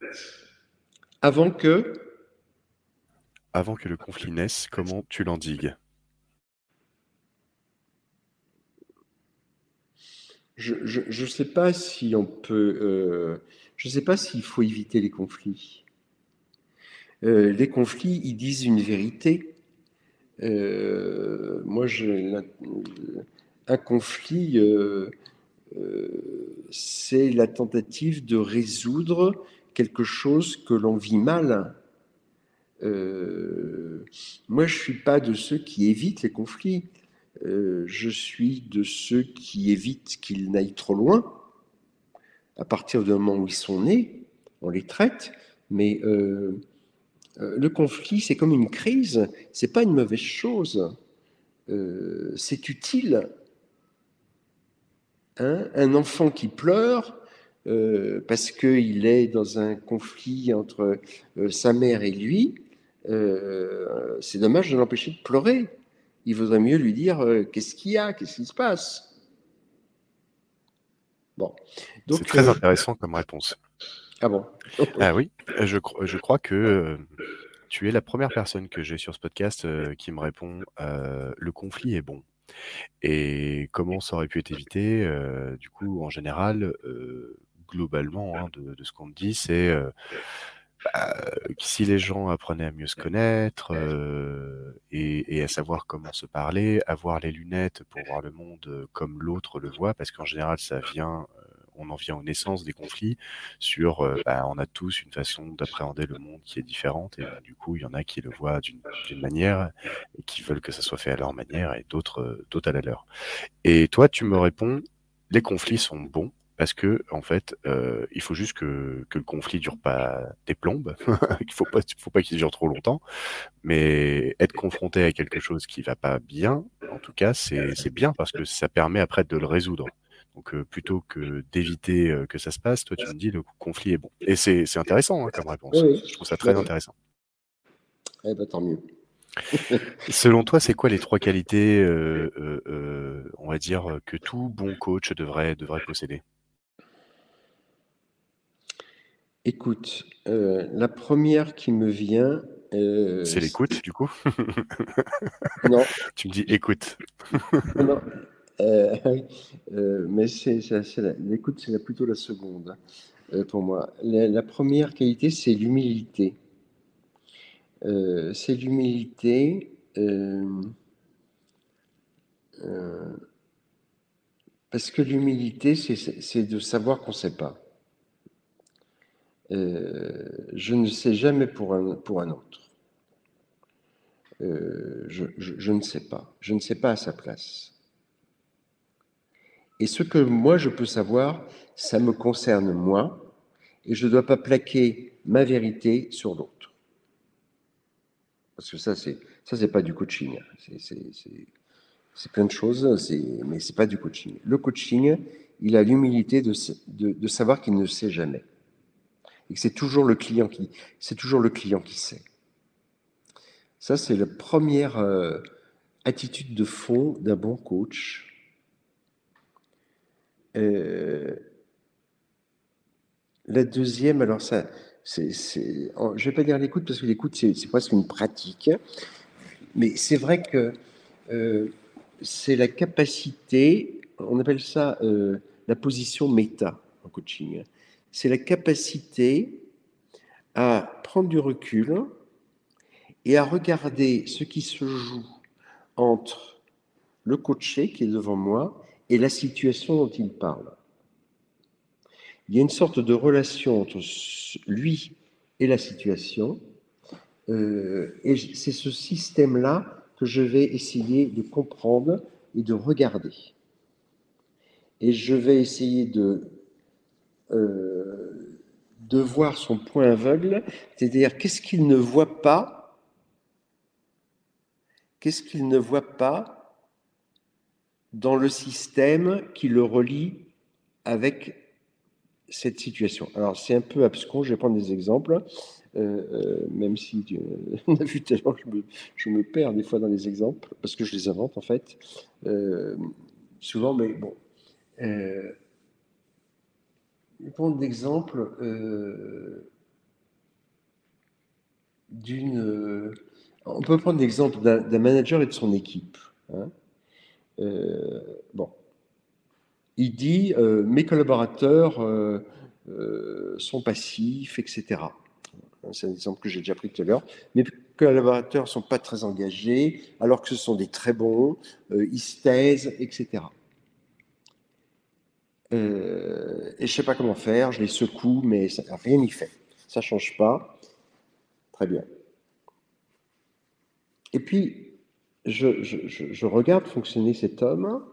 Avant que, avant que le conflit naisse, comment tu l'endigues? Je ne sais pas si on peut, euh, je ne sais pas s'il faut éviter les conflits. Euh, les conflits, ils disent une vérité. Euh, moi, je, un conflit, euh, c'est la tentative de résoudre quelque chose que l'on vit mal. Moi, je suis pas de ceux qui évitent les conflits. Je suis de ceux qui évitent qu'ils n'aillent trop loin. À partir du moment où ils sont nés, on les traite. Mais euh, euh, le conflit, c'est comme une crise. C'est pas une mauvaise chose. Euh, c'est utile. Hein un enfant qui pleure parce qu'il est dans un conflit entre sa mère et lui, c'est dommage de l'empêcher de pleurer. Il vaudrait mieux lui dire qu'est-ce qu'il y a, qu'est-ce qui se passe? Bon. Donc, C'est très euh, intéressant comme réponse. ah bon? Ah oui, je, cro- je crois que euh, tu es la première personne que j'ai sur ce podcast euh, qui me répond le conflit est bon. Et comment ça aurait pu être évité Du coup, en général, globalement, hein, de, de ce qu'on me dit, c'est bah, si les gens apprenaient à mieux se connaître euh, et, et à savoir comment se parler, avoir les lunettes pour voir le monde comme l'autre le voit, parce qu'en général, ça vient, on en vient aux naissances des conflits sur, euh, bah, on a tous une façon d'appréhender le monde qui est différente, et bah, du coup, il y en a qui le voient d'une manière et qui veulent que ça soit fait à leur manière, et d'autres d'autres à la leur. Et toi, tu me réponds, les conflits sont bons. Parce que en fait, euh, il faut juste que, que le conflit dure pas des plombes. il faut pas, faut pas qu'il dure trop longtemps. Mais être confronté à quelque chose qui va pas bien, en tout cas, c'est bien parce que ça permet après de le résoudre. Donc euh, plutôt que d'éviter euh, que ça se passe, toi tu me dis le conflit est bon. Et c'est intéressant hein, comme réponse. Oui. Je trouve ça très intéressant. Eh ben, tant mieux. Selon toi, c'est quoi les trois qualités, euh, euh, euh, on va dire, que tout bon coach devrait devrait posséder? Écoute, euh, la première qui me vient. euh, C'est l'écoute, du coup. Non, tu me dis écoute. non. Euh, mais c'est l'écoute, c'est plutôt la seconde hein, pour moi. La, la première qualité, c'est l'humilité. C'est l'humilité. parce que l'humilité, c'est de savoir qu'on ne sait pas. Euh, je ne sais jamais pour un, autre. Euh, je, ne sais pas. Je ne sais pas à sa place. Et ce que moi je peux savoir, ça me concerne moi, et je ne dois pas plaquer ma vérité sur l'autre. Parce que ça, c'est ça, c'est pas du coaching. C'est- plein de choses, mais c'est pas du coaching. Le coaching, il a l'humilité de savoir qu'il ne sait jamais, et que c'est toujours le client qui, c'est toujours le client qui sait. Ça, c'est la première euh, attitude de fond d'un bon coach. Euh, la deuxième, alors ça, c'est, c'est- vais pas dire l'écoute parce que l'écoute, c'est, c'est presque une pratique, mais c'est vrai que euh, c'est la capacité, on appelle ça la position méta. en coaching. C'est la capacité à prendre du recul et à regarder ce qui se joue entre le coaché qui est devant moi et la situation dont il parle. Il y a une sorte de relation entre lui et la situation, euh, et c'est ce système-là que je vais essayer de comprendre et de regarder. Et je vais essayer de, euh, de voir son point aveugle, c'est-à-dire qu'est-ce qu'il ne voit pas, qu'est-ce qu'il ne voit pas dans le système qui le relie avec cette situation. Alors c'est un peu abscon, je vais prendre des exemples. Euh, euh, même si on a vu tellement que je me, perds des fois dans les exemples, parce que je les invente en fait, souvent, mais bon. Euh, prendre l'exemple d'une. On peut prendre l'exemple d'un manager et de son équipe. Hein. bon, il dit mes collaborateurs sont passifs, etc. C'est un exemple que j'ai déjà pris tout à l'heure. Mes collaborateurs ne sont pas très engagés, alors que ce sont des très bons, euh, ils se taisent, etc. Euh, et je ne sais pas comment faire, je les secoue, mais ça, rien n'y fait. Ça ne change pas. Très bien. Et puis, je, je regarde fonctionner cet homme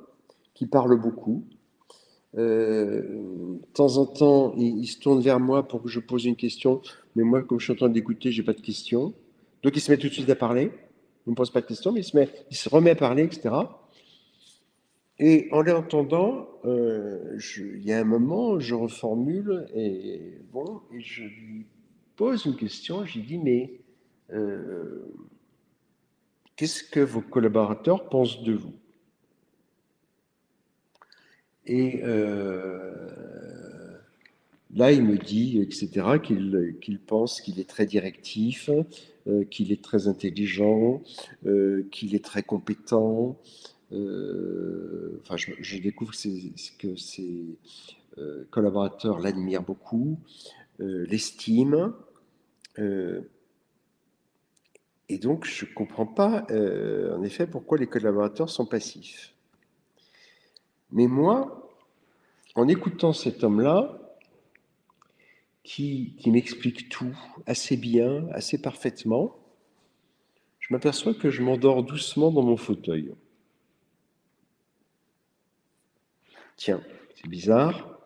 qui parle beaucoup, euh, de temps en temps, il, se tourne vers moi pour que je pose une question, mais moi, comme je suis en train d'écouter, j'ai pas de question. Donc, il se met tout de suite à parler. Il ne me pose pas de questions, mais il se remet à parler, etc. Et en l'entendant, euh, il y a un moment, je reformule et bon, et je lui pose une question. Je lui dis mais euh, qu'est-ce que vos collaborateurs pensent de vous? Et euh, là, il me dit, etc., qu'il pense qu'il est très directif, qu'il est très intelligent, qu'il est très compétent. Enfin, je, découvre que ses collaborateurs l'admirent beaucoup, l'estiment. et donc, je ne comprends pas, en effet, pourquoi les collaborateurs sont passifs. Mais moi, en écoutant cet homme-là, qui, m'explique tout assez bien, assez parfaitement, je m'aperçois que je m'endors doucement dans mon fauteuil. Tiens, c'est bizarre.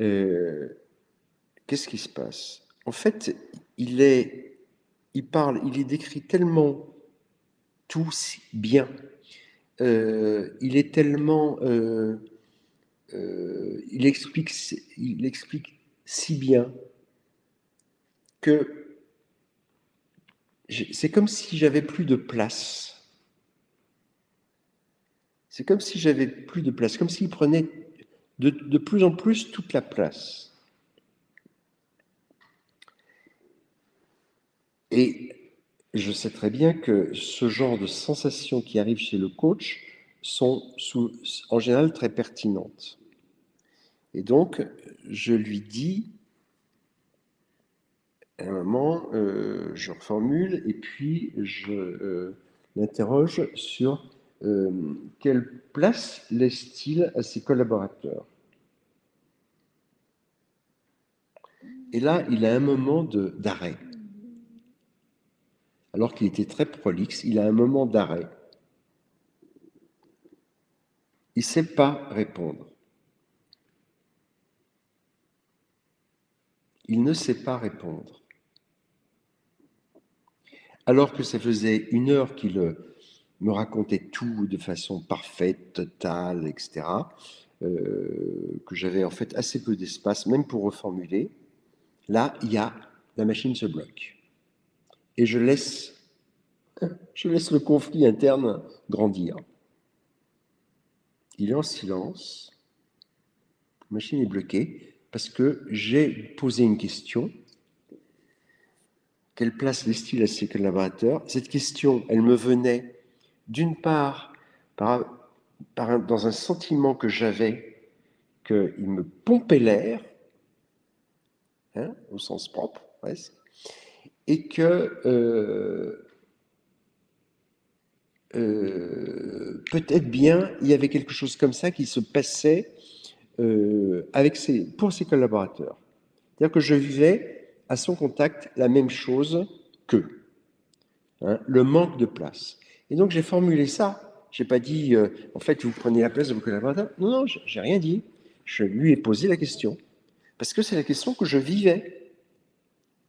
Euh, qu'est-ce qui se passe? En fait, il est, il parle, il est décrit tellement tout bien euh, il est tellement, euh, il explique, il explique si bien que c'est comme si j'avais plus de place. C'est comme si j'avais plus de place, comme s'il prenait de, plus en plus toute la place. Et je sais très bien que ce genre de sensations qui arrivent chez le coach sont en général très pertinentes. Et donc, je lui dis, à un moment, euh, je reformule et puis je euh, m'interroge sur euh, quelle place laisse-t-il à ses collaborateurs? Et là, il a un moment d'arrêt alors qu'il était très prolixe, il a un moment d'arrêt. Il ne sait pas répondre. Il ne sait pas répondre. Alors que ça faisait une heure qu'il me racontait tout de façon parfaite, totale, etc., euh, que j'avais en fait assez peu d'espace, même pour reformuler, là, il y a, la machine se bloque et je laisse, je laisse le conflit interne grandir. Il est en silence, la machine est bloquée parce que j'ai posé une question. Quelle place laisse-t-il à ses collaborateurs? Cette question, elle me venait d'une part par, par dans un sentiment que j'avais qu'il me pompait l'air, hein, au sens propre, presque, et que euh, euh, peut-être bien il y avait quelque chose comme ça qui se passait euh, avec ses, pour ses collaborateurs. C'est-à-dire que je vivais à son contact la même chose qu'eux, hein, le manque de place. Et donc j'ai formulé ça. J'ai pas dit, en fait, vous prenez la place de vos collaborateurs. Non, non, j'ai rien dit. Je lui ai posé la question. Parce que c'est la question que je vivais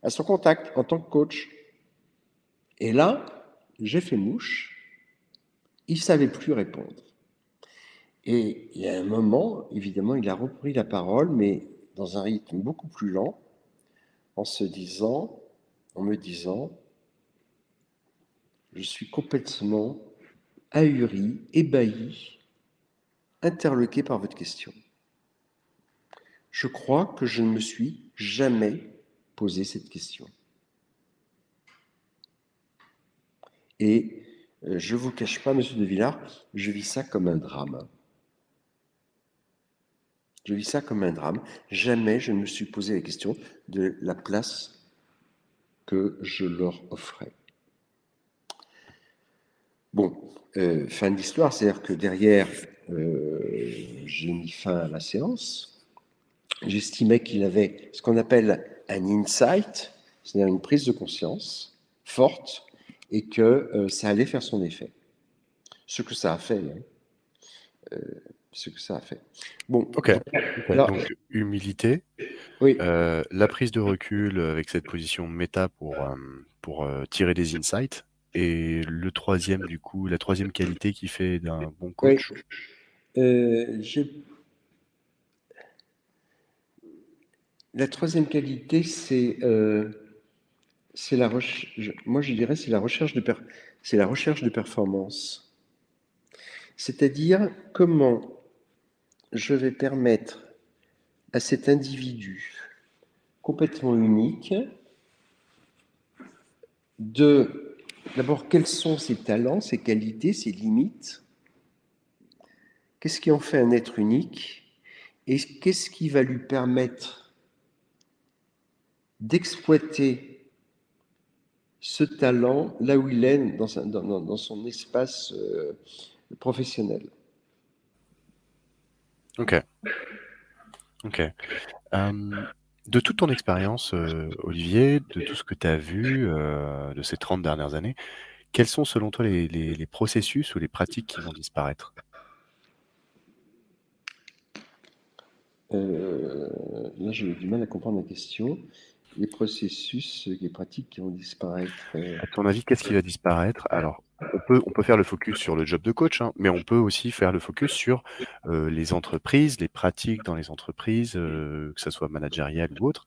à son contact en tant que coach. Et là, j'ai fait mouche. Il ne savait plus répondre. Et il y a un moment, évidemment, il a repris la parole, mais dans un rythme beaucoup plus lent, en se disant, en me disant, je suis complètement ahuri, ébahi, interloqué par votre question je crois que je ne me suis jamais posé cette question. Et euh, je ne vous cache pas, monsieur de Villard, je vis ça comme un drame. Je vis ça comme un drame. Jamais je ne me suis posé la question de la place que je leur offrais. Bon, euh, fin de l'histoire, c'est-à-dire que derrière, euh, j'ai mis fin à la séance j'estimais qu'il avait ce qu'on appelle un insight, c'est-à-dire une prise de conscience forte, et que euh, ça allait faire son effet. Ce que ça a fait. Hein. Ce que ça a fait. Bon, ok. Donc, humilité. Oui. La prise de recul avec cette position méta pour, pour tirer des insights. Et le troisième, du coup, la troisième qualité qui fait d'un bon coach. Oui. J'ai La troisième qualité, c'est euh, la recherche. Moi, je dirais, c'est la recherche de c'est la recherche de performance. C'est-à-dire comment je vais permettre à cet individu complètement unique de d'abord quels sont ses talents, ses qualités, ses limites? Qu'est-ce qui en fait un être unique? Et qu'est-ce qui va lui permettre d'exploiter ce talent là où il est dans, son espace euh, professionnel? Ok. Ok. Euh, de toute ton expérience, euh, Olivier, de tout ce que tu as vu de ces 30 dernières années, quels sont selon toi les, les processus ou les pratiques qui vont disparaître? Là, j'ai du mal à comprendre la question les processus, les pratiques qui vont disparaître euh. À ton avis, qu'est-ce qui va disparaître? Alors, on peut faire le focus sur le job de coach, hein, mais on peut aussi faire le focus sur euh, les entreprises, les pratiques dans les entreprises, euh, que ce soit managérial ou autre.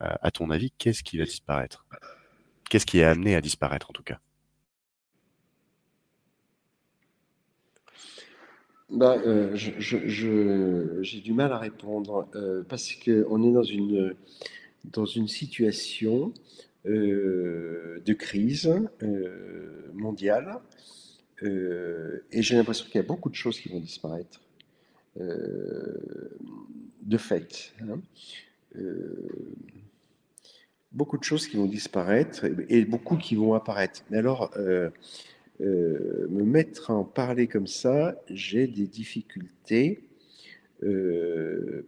à ton avis, qu'est-ce qui va disparaître? Qu'est-ce qui est amené à disparaître en tout cas? Bah, J'ai du mal à répondre parce qu'on est dans une situation euh, de crise euh, mondiale. Euh, et j'ai l'impression qu'il y a beaucoup de choses qui vont disparaître de fait. Hein. beaucoup de choses qui vont disparaître et, beaucoup qui vont apparaître. Mais alors, me mettre à en parler comme ça, j'ai des difficultés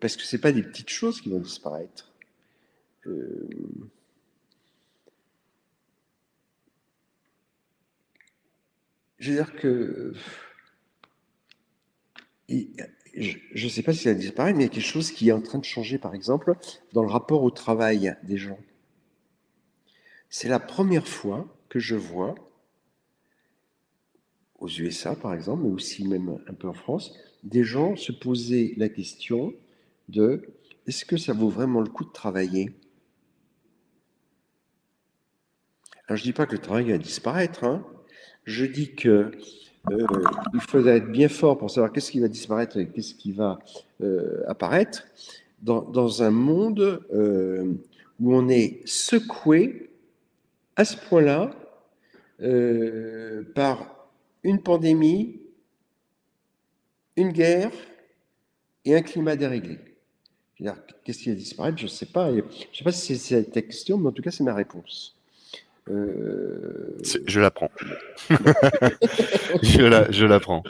parce que ce pas des petites choses qui vont disparaître. Je veux dire que je ne sais pas si ça disparaît, mais il y a quelque chose qui est en train de changer, par exemple, dans le rapport au travail des gens. C'est la première fois que je vois, aux USA par exemple, mais aussi même un peu en France, des gens se poser la question de est-ce que ça vaut vraiment le coup de travailler? Alors, je ne dis pas que le travail va disparaître. Hein. Je dis que euh, être bien fort pour savoir qu'est-ce qui va disparaître et qu'est-ce qui va euh, apparaître dans, un monde euh, où on est secoué à ce point-là par une pandémie, une guerre et un climat déréglé. Qu'est-ce qui a disparu Je ne sais pas. Je ne sais pas si c'est cette question, mais en tout cas, c'est ma réponse. Euh... Je l'apprends. je, la, je l'apprends.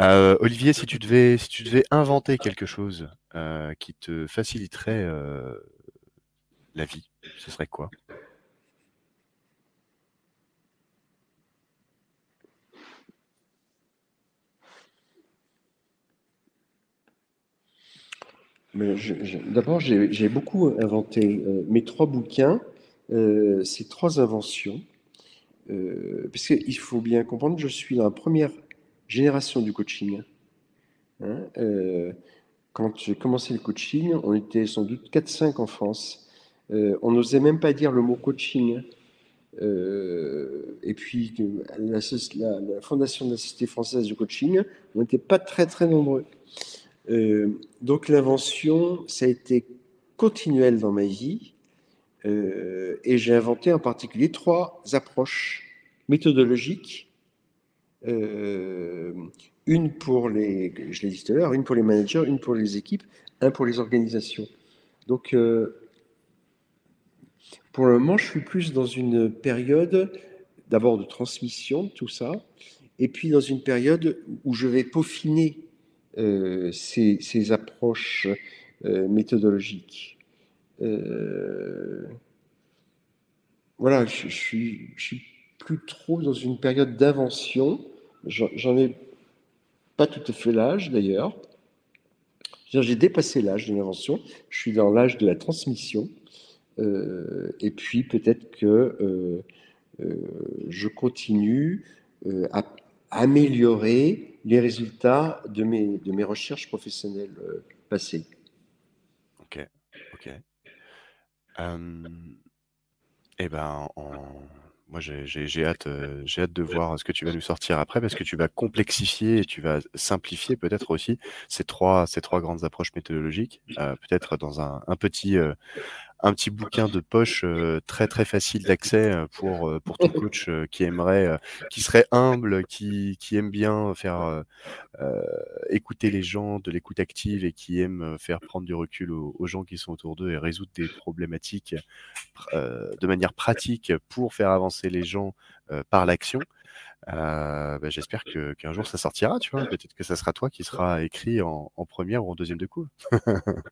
Euh, Olivier, si tu, devais, si tu devais inventer quelque chose euh, qui te faciliterait la vie, ce serait quoi? D'abord, j'ai beaucoup inventé. Mes trois bouquins, euh, ces trois inventions, euh, parce qu'il faut bien comprendre, je suis la première génération du coaching. Hein, quand j'ai commencé le coaching, on était sans doute 4-5 en France. on n'osait même pas dire le mot coaching. et puis, la, Fondation de la Société française du coaching, on n'était pas très très nombreux. Euh, donc l'invention, ça a été continuel dans ma vie euh, et j'ai inventé en particulier trois approches méthodologiques. Euh, une pour les, je l'ai dit tout une pour les managers, une pour les équipes, un pour les organisations. Donc, pour le moment, je suis plus dans une période d'abord de transmission tout ça, et puis dans une période où je vais peaufiner euh, ces, approches euh, méthodologiques. Euh, voilà, je, suis, plus trop dans une période d'invention. J'en ai pas tout à fait l'âge d'ailleurs. J'ai dépassé l'âge de l'invention. Je suis dans l'âge de la transmission. et puis peut-être que je continue à améliorer les résultats de mes, de mes recherches professionnelles euh, passées. Ok, ok. Eh ben, moi j'ai hâte, j'ai hâte de voir ce que tu vas nous sortir après parce que tu vas complexifier et tu vas simplifier peut-être aussi ces trois, ces trois grandes approches méthodologiques, euh, peut-être dans un, un petit, un petit bouquin de poche euh, très très facile d'accès euh, pour euh, pour tout coach qui aimerait, qui serait humble, qui, qui aime bien faire écouter les gens, de l'écoute active et qui aime faire prendre du recul aux, gens qui sont autour d'eux et résoudre des problématiques de manière pratique pour faire avancer les gens par l'action. Bah, j'espère que qu'un jour ça sortira, tu vois. Peut-être que ça sera toi qui sera écrit en, en première ou en deuxième de coup.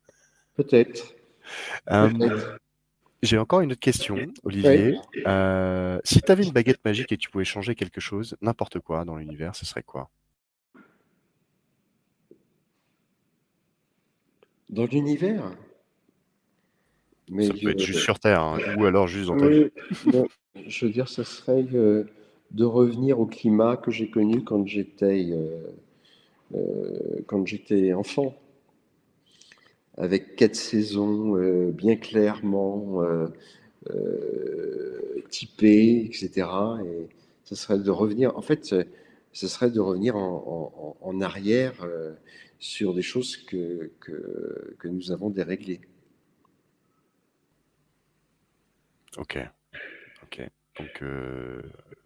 Peut-être. Euh, j'ai encore une autre question, Olivier. Euh, si tu avais une baguette magique et tu pouvais changer quelque chose, n'importe quoi dans l'univers, ce serait quoi? Dans l'univers? Mais Ça peut être juste sur Terre, hein, ou alors juste dans ta vie. je veux dire, ce serait euh, de revenir au climat que j'ai connu quand j'étais quand j'étais enfant avec quatre saisons euh, bien clairement euh, euh, typées, etc. Et ce serait de revenir, en fait, ce serait de revenir en, arrière sur des choses que, que, que, nous avons déréglées. Ok, ok. Donc,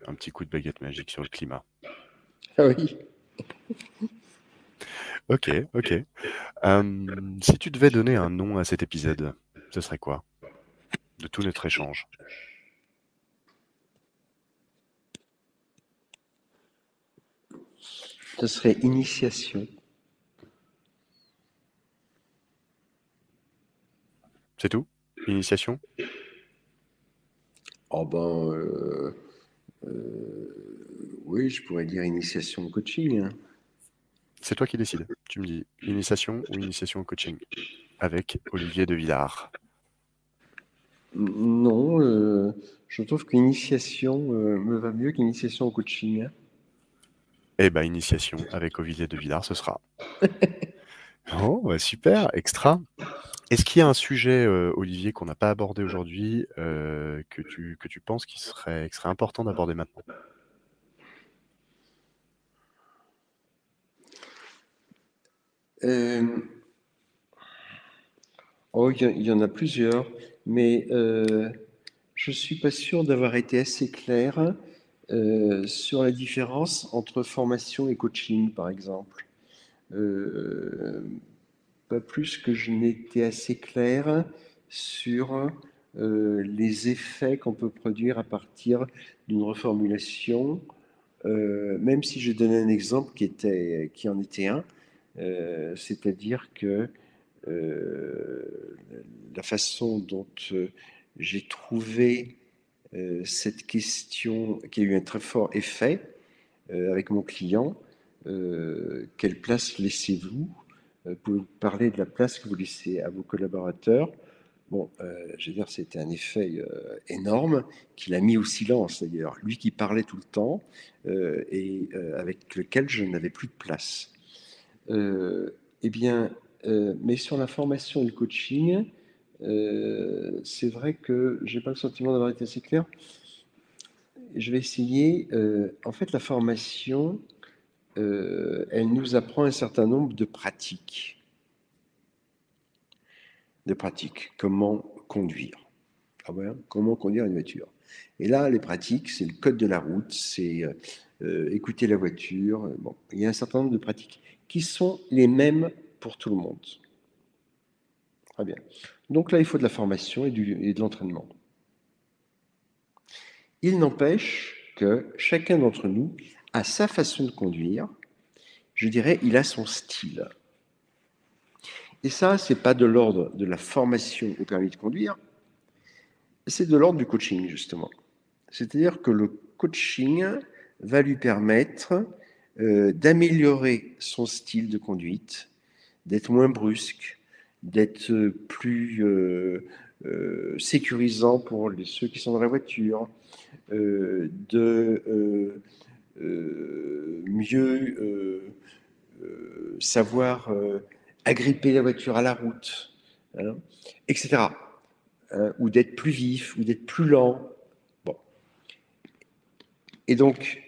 un petit coup de baguette magique sur le climat. Ah oui. Ok, ok. si tu devais donner un nom à cet épisode, ce serait quoi? De tout notre échange Ce serait initiation. C'est tout? Initiation? Oh ben, euh, euh, oui, je pourrais dire initiation coaching. Hein. C'est toi qui décides. Tu me dis initiation ou initiation au coaching avec Olivier de Villard. Non, euh, je trouve qu'initiation euh, me va mieux qu'initiation au coaching. Eh bien, initiation avec Olivier de Villard, ce sera. oh, bah, super, extra. Est-ce qu'il y a un sujet, euh, Olivier, qu'on n'a pas abordé aujourd'hui, que, tu, que tu penses qu'il serait, serait important d'aborder maintenant? Euh, oh, il y, en a plusieurs, mais euh, je ne suis pas sûr d'avoir été assez clair euh, sur la différence entre formation et coaching, par exemple. pas plus que je n'étais assez clair sur les effets qu'on peut produire à partir d'une reformulation, même si j'ai donné un exemple qui en était un, euh, c'est-à-dire que la façon dont j'ai trouvé cette question qui a eu un très fort effet avec mon client, quelle place laissez-vous Pouvez-vous parler de la place que vous laissez à vos collaborateurs? Bon, euh, je veux dire, c'était un effet euh, énorme qu'il a mis au silence d'ailleurs. Lui qui parlait tout le temps euh, et avec lequel je n'avais plus de place. Eh bien, mais sur la formation et le coaching, c'est vrai que j'ai pas le sentiment d'avoir été assez clair. Je vais essayer. en fait, la formation, elle nous apprend un certain nombre de pratiques de pratiques. Comment conduire ah Comment conduire une voiture Et là, les pratiques, c'est le code de la route, c'est euh, euh, écouter la voiture. Bon, il y a un certain nombre de pratiques qui sont les mêmes pour tout le monde. Très bien. Donc là, il faut de la formation et, de l'entraînement. Il n'empêche que chacun d'entre nous a sa façon de conduire. Je dirais, il a son style. Et ça, ce n'est pas de l'ordre de la formation au permis de conduire, c'est de l'ordre du coaching, justement. C'est-à-dire que le coaching va lui permettre euh, d'améliorer son style de conduite, d'être moins brusque, d'être plus euh, euh, sécurisant pour ceux qui sont dans la voiture, de mieux savoir agripper la voiture à la route, hein, etc. Hein, ou d'être plus vif, ou d'être plus lent. Bon. Et donc,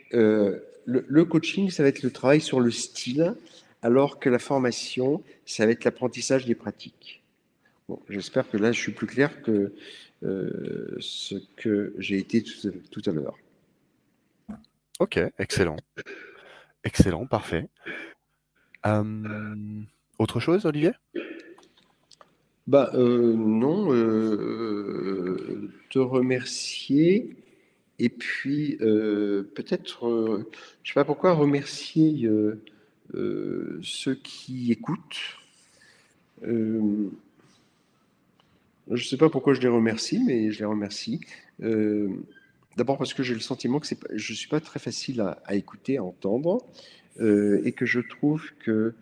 le, coaching, ça va être le travail sur le style, alors que la formation, ça va être l'apprentissage des pratiques. Bon, J'espère que là, je suis plus clair que euh, ce que j'ai été tout, tout à l'heure. Ok, excellent. Excellent, parfait. Hum, autre chose, Olivier? Bah, euh, Non, euh, te remercier. Et puis, euh, peut-être, je ne sais pas pourquoi, remercier ceux qui écoutent. je ne sais pas pourquoi je les remercie, mais je les remercie. D'abord parce que j'ai le sentiment que je ne suis pas très facile à, écouter, à entendre, et que je trouve que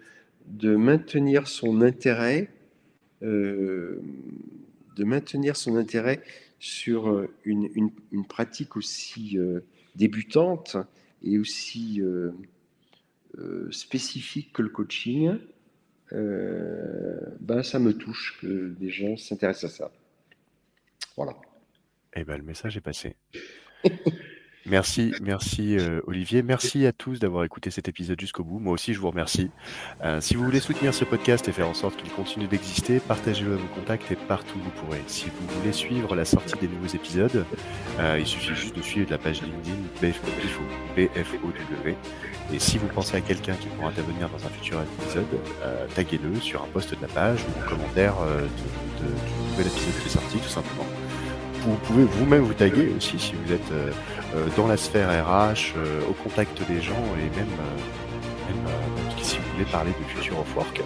de maintenir son intérêt, euh, de maintenir son intérêt sur euh, une, une, pratique aussi euh, débutante et aussi spécifique que le coaching, ben ça me touche que des gens s'intéressent à ça. Voilà. Eh ben, le message est passé. Merci, merci euh, Olivier. Merci à tous d'avoir écouté cet épisode jusqu'au bout. Moi aussi, je vous remercie. Euh, si vous voulez soutenir ce podcast et faire en sorte qu'il continue d'exister, partagez-le à vos contacts et partout où vous pourrez. Si vous voulez suivre la sortie des nouveaux épisodes, euh, il suffit juste de suivre la page LinkedIn BFO, BFOW. Et si vous pensez à quelqu'un qui pourra intervenir dans un futur épisode, taguez-le sur un post de la page ou en commentaire de, du nouvel épisode qui est sorti, tout simplement vous pouvez vous-même vous taguer aussi si vous êtes euh, euh, dans la sphère RH, euh, au contact des gens et même, si vous voulez parler de Future of Work.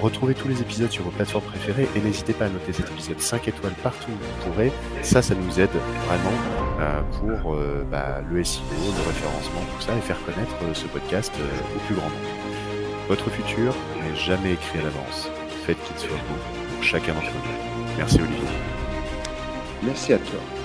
retrouvez tous les épisodes sur vos plateformes préférées et n'hésitez pas à noter cet épisode 5 étoiles partout où vous pourrez. Ça, ça nous aide vraiment pour bah, le SEO, le référencement, tout ça et faire connaître ce podcast au plus grand nombre. Votre futur n'est jamais écrit à l'avance. Faites qu'il soit beau pour chacun d'entre vous. Merci Olivier. Merci à toi.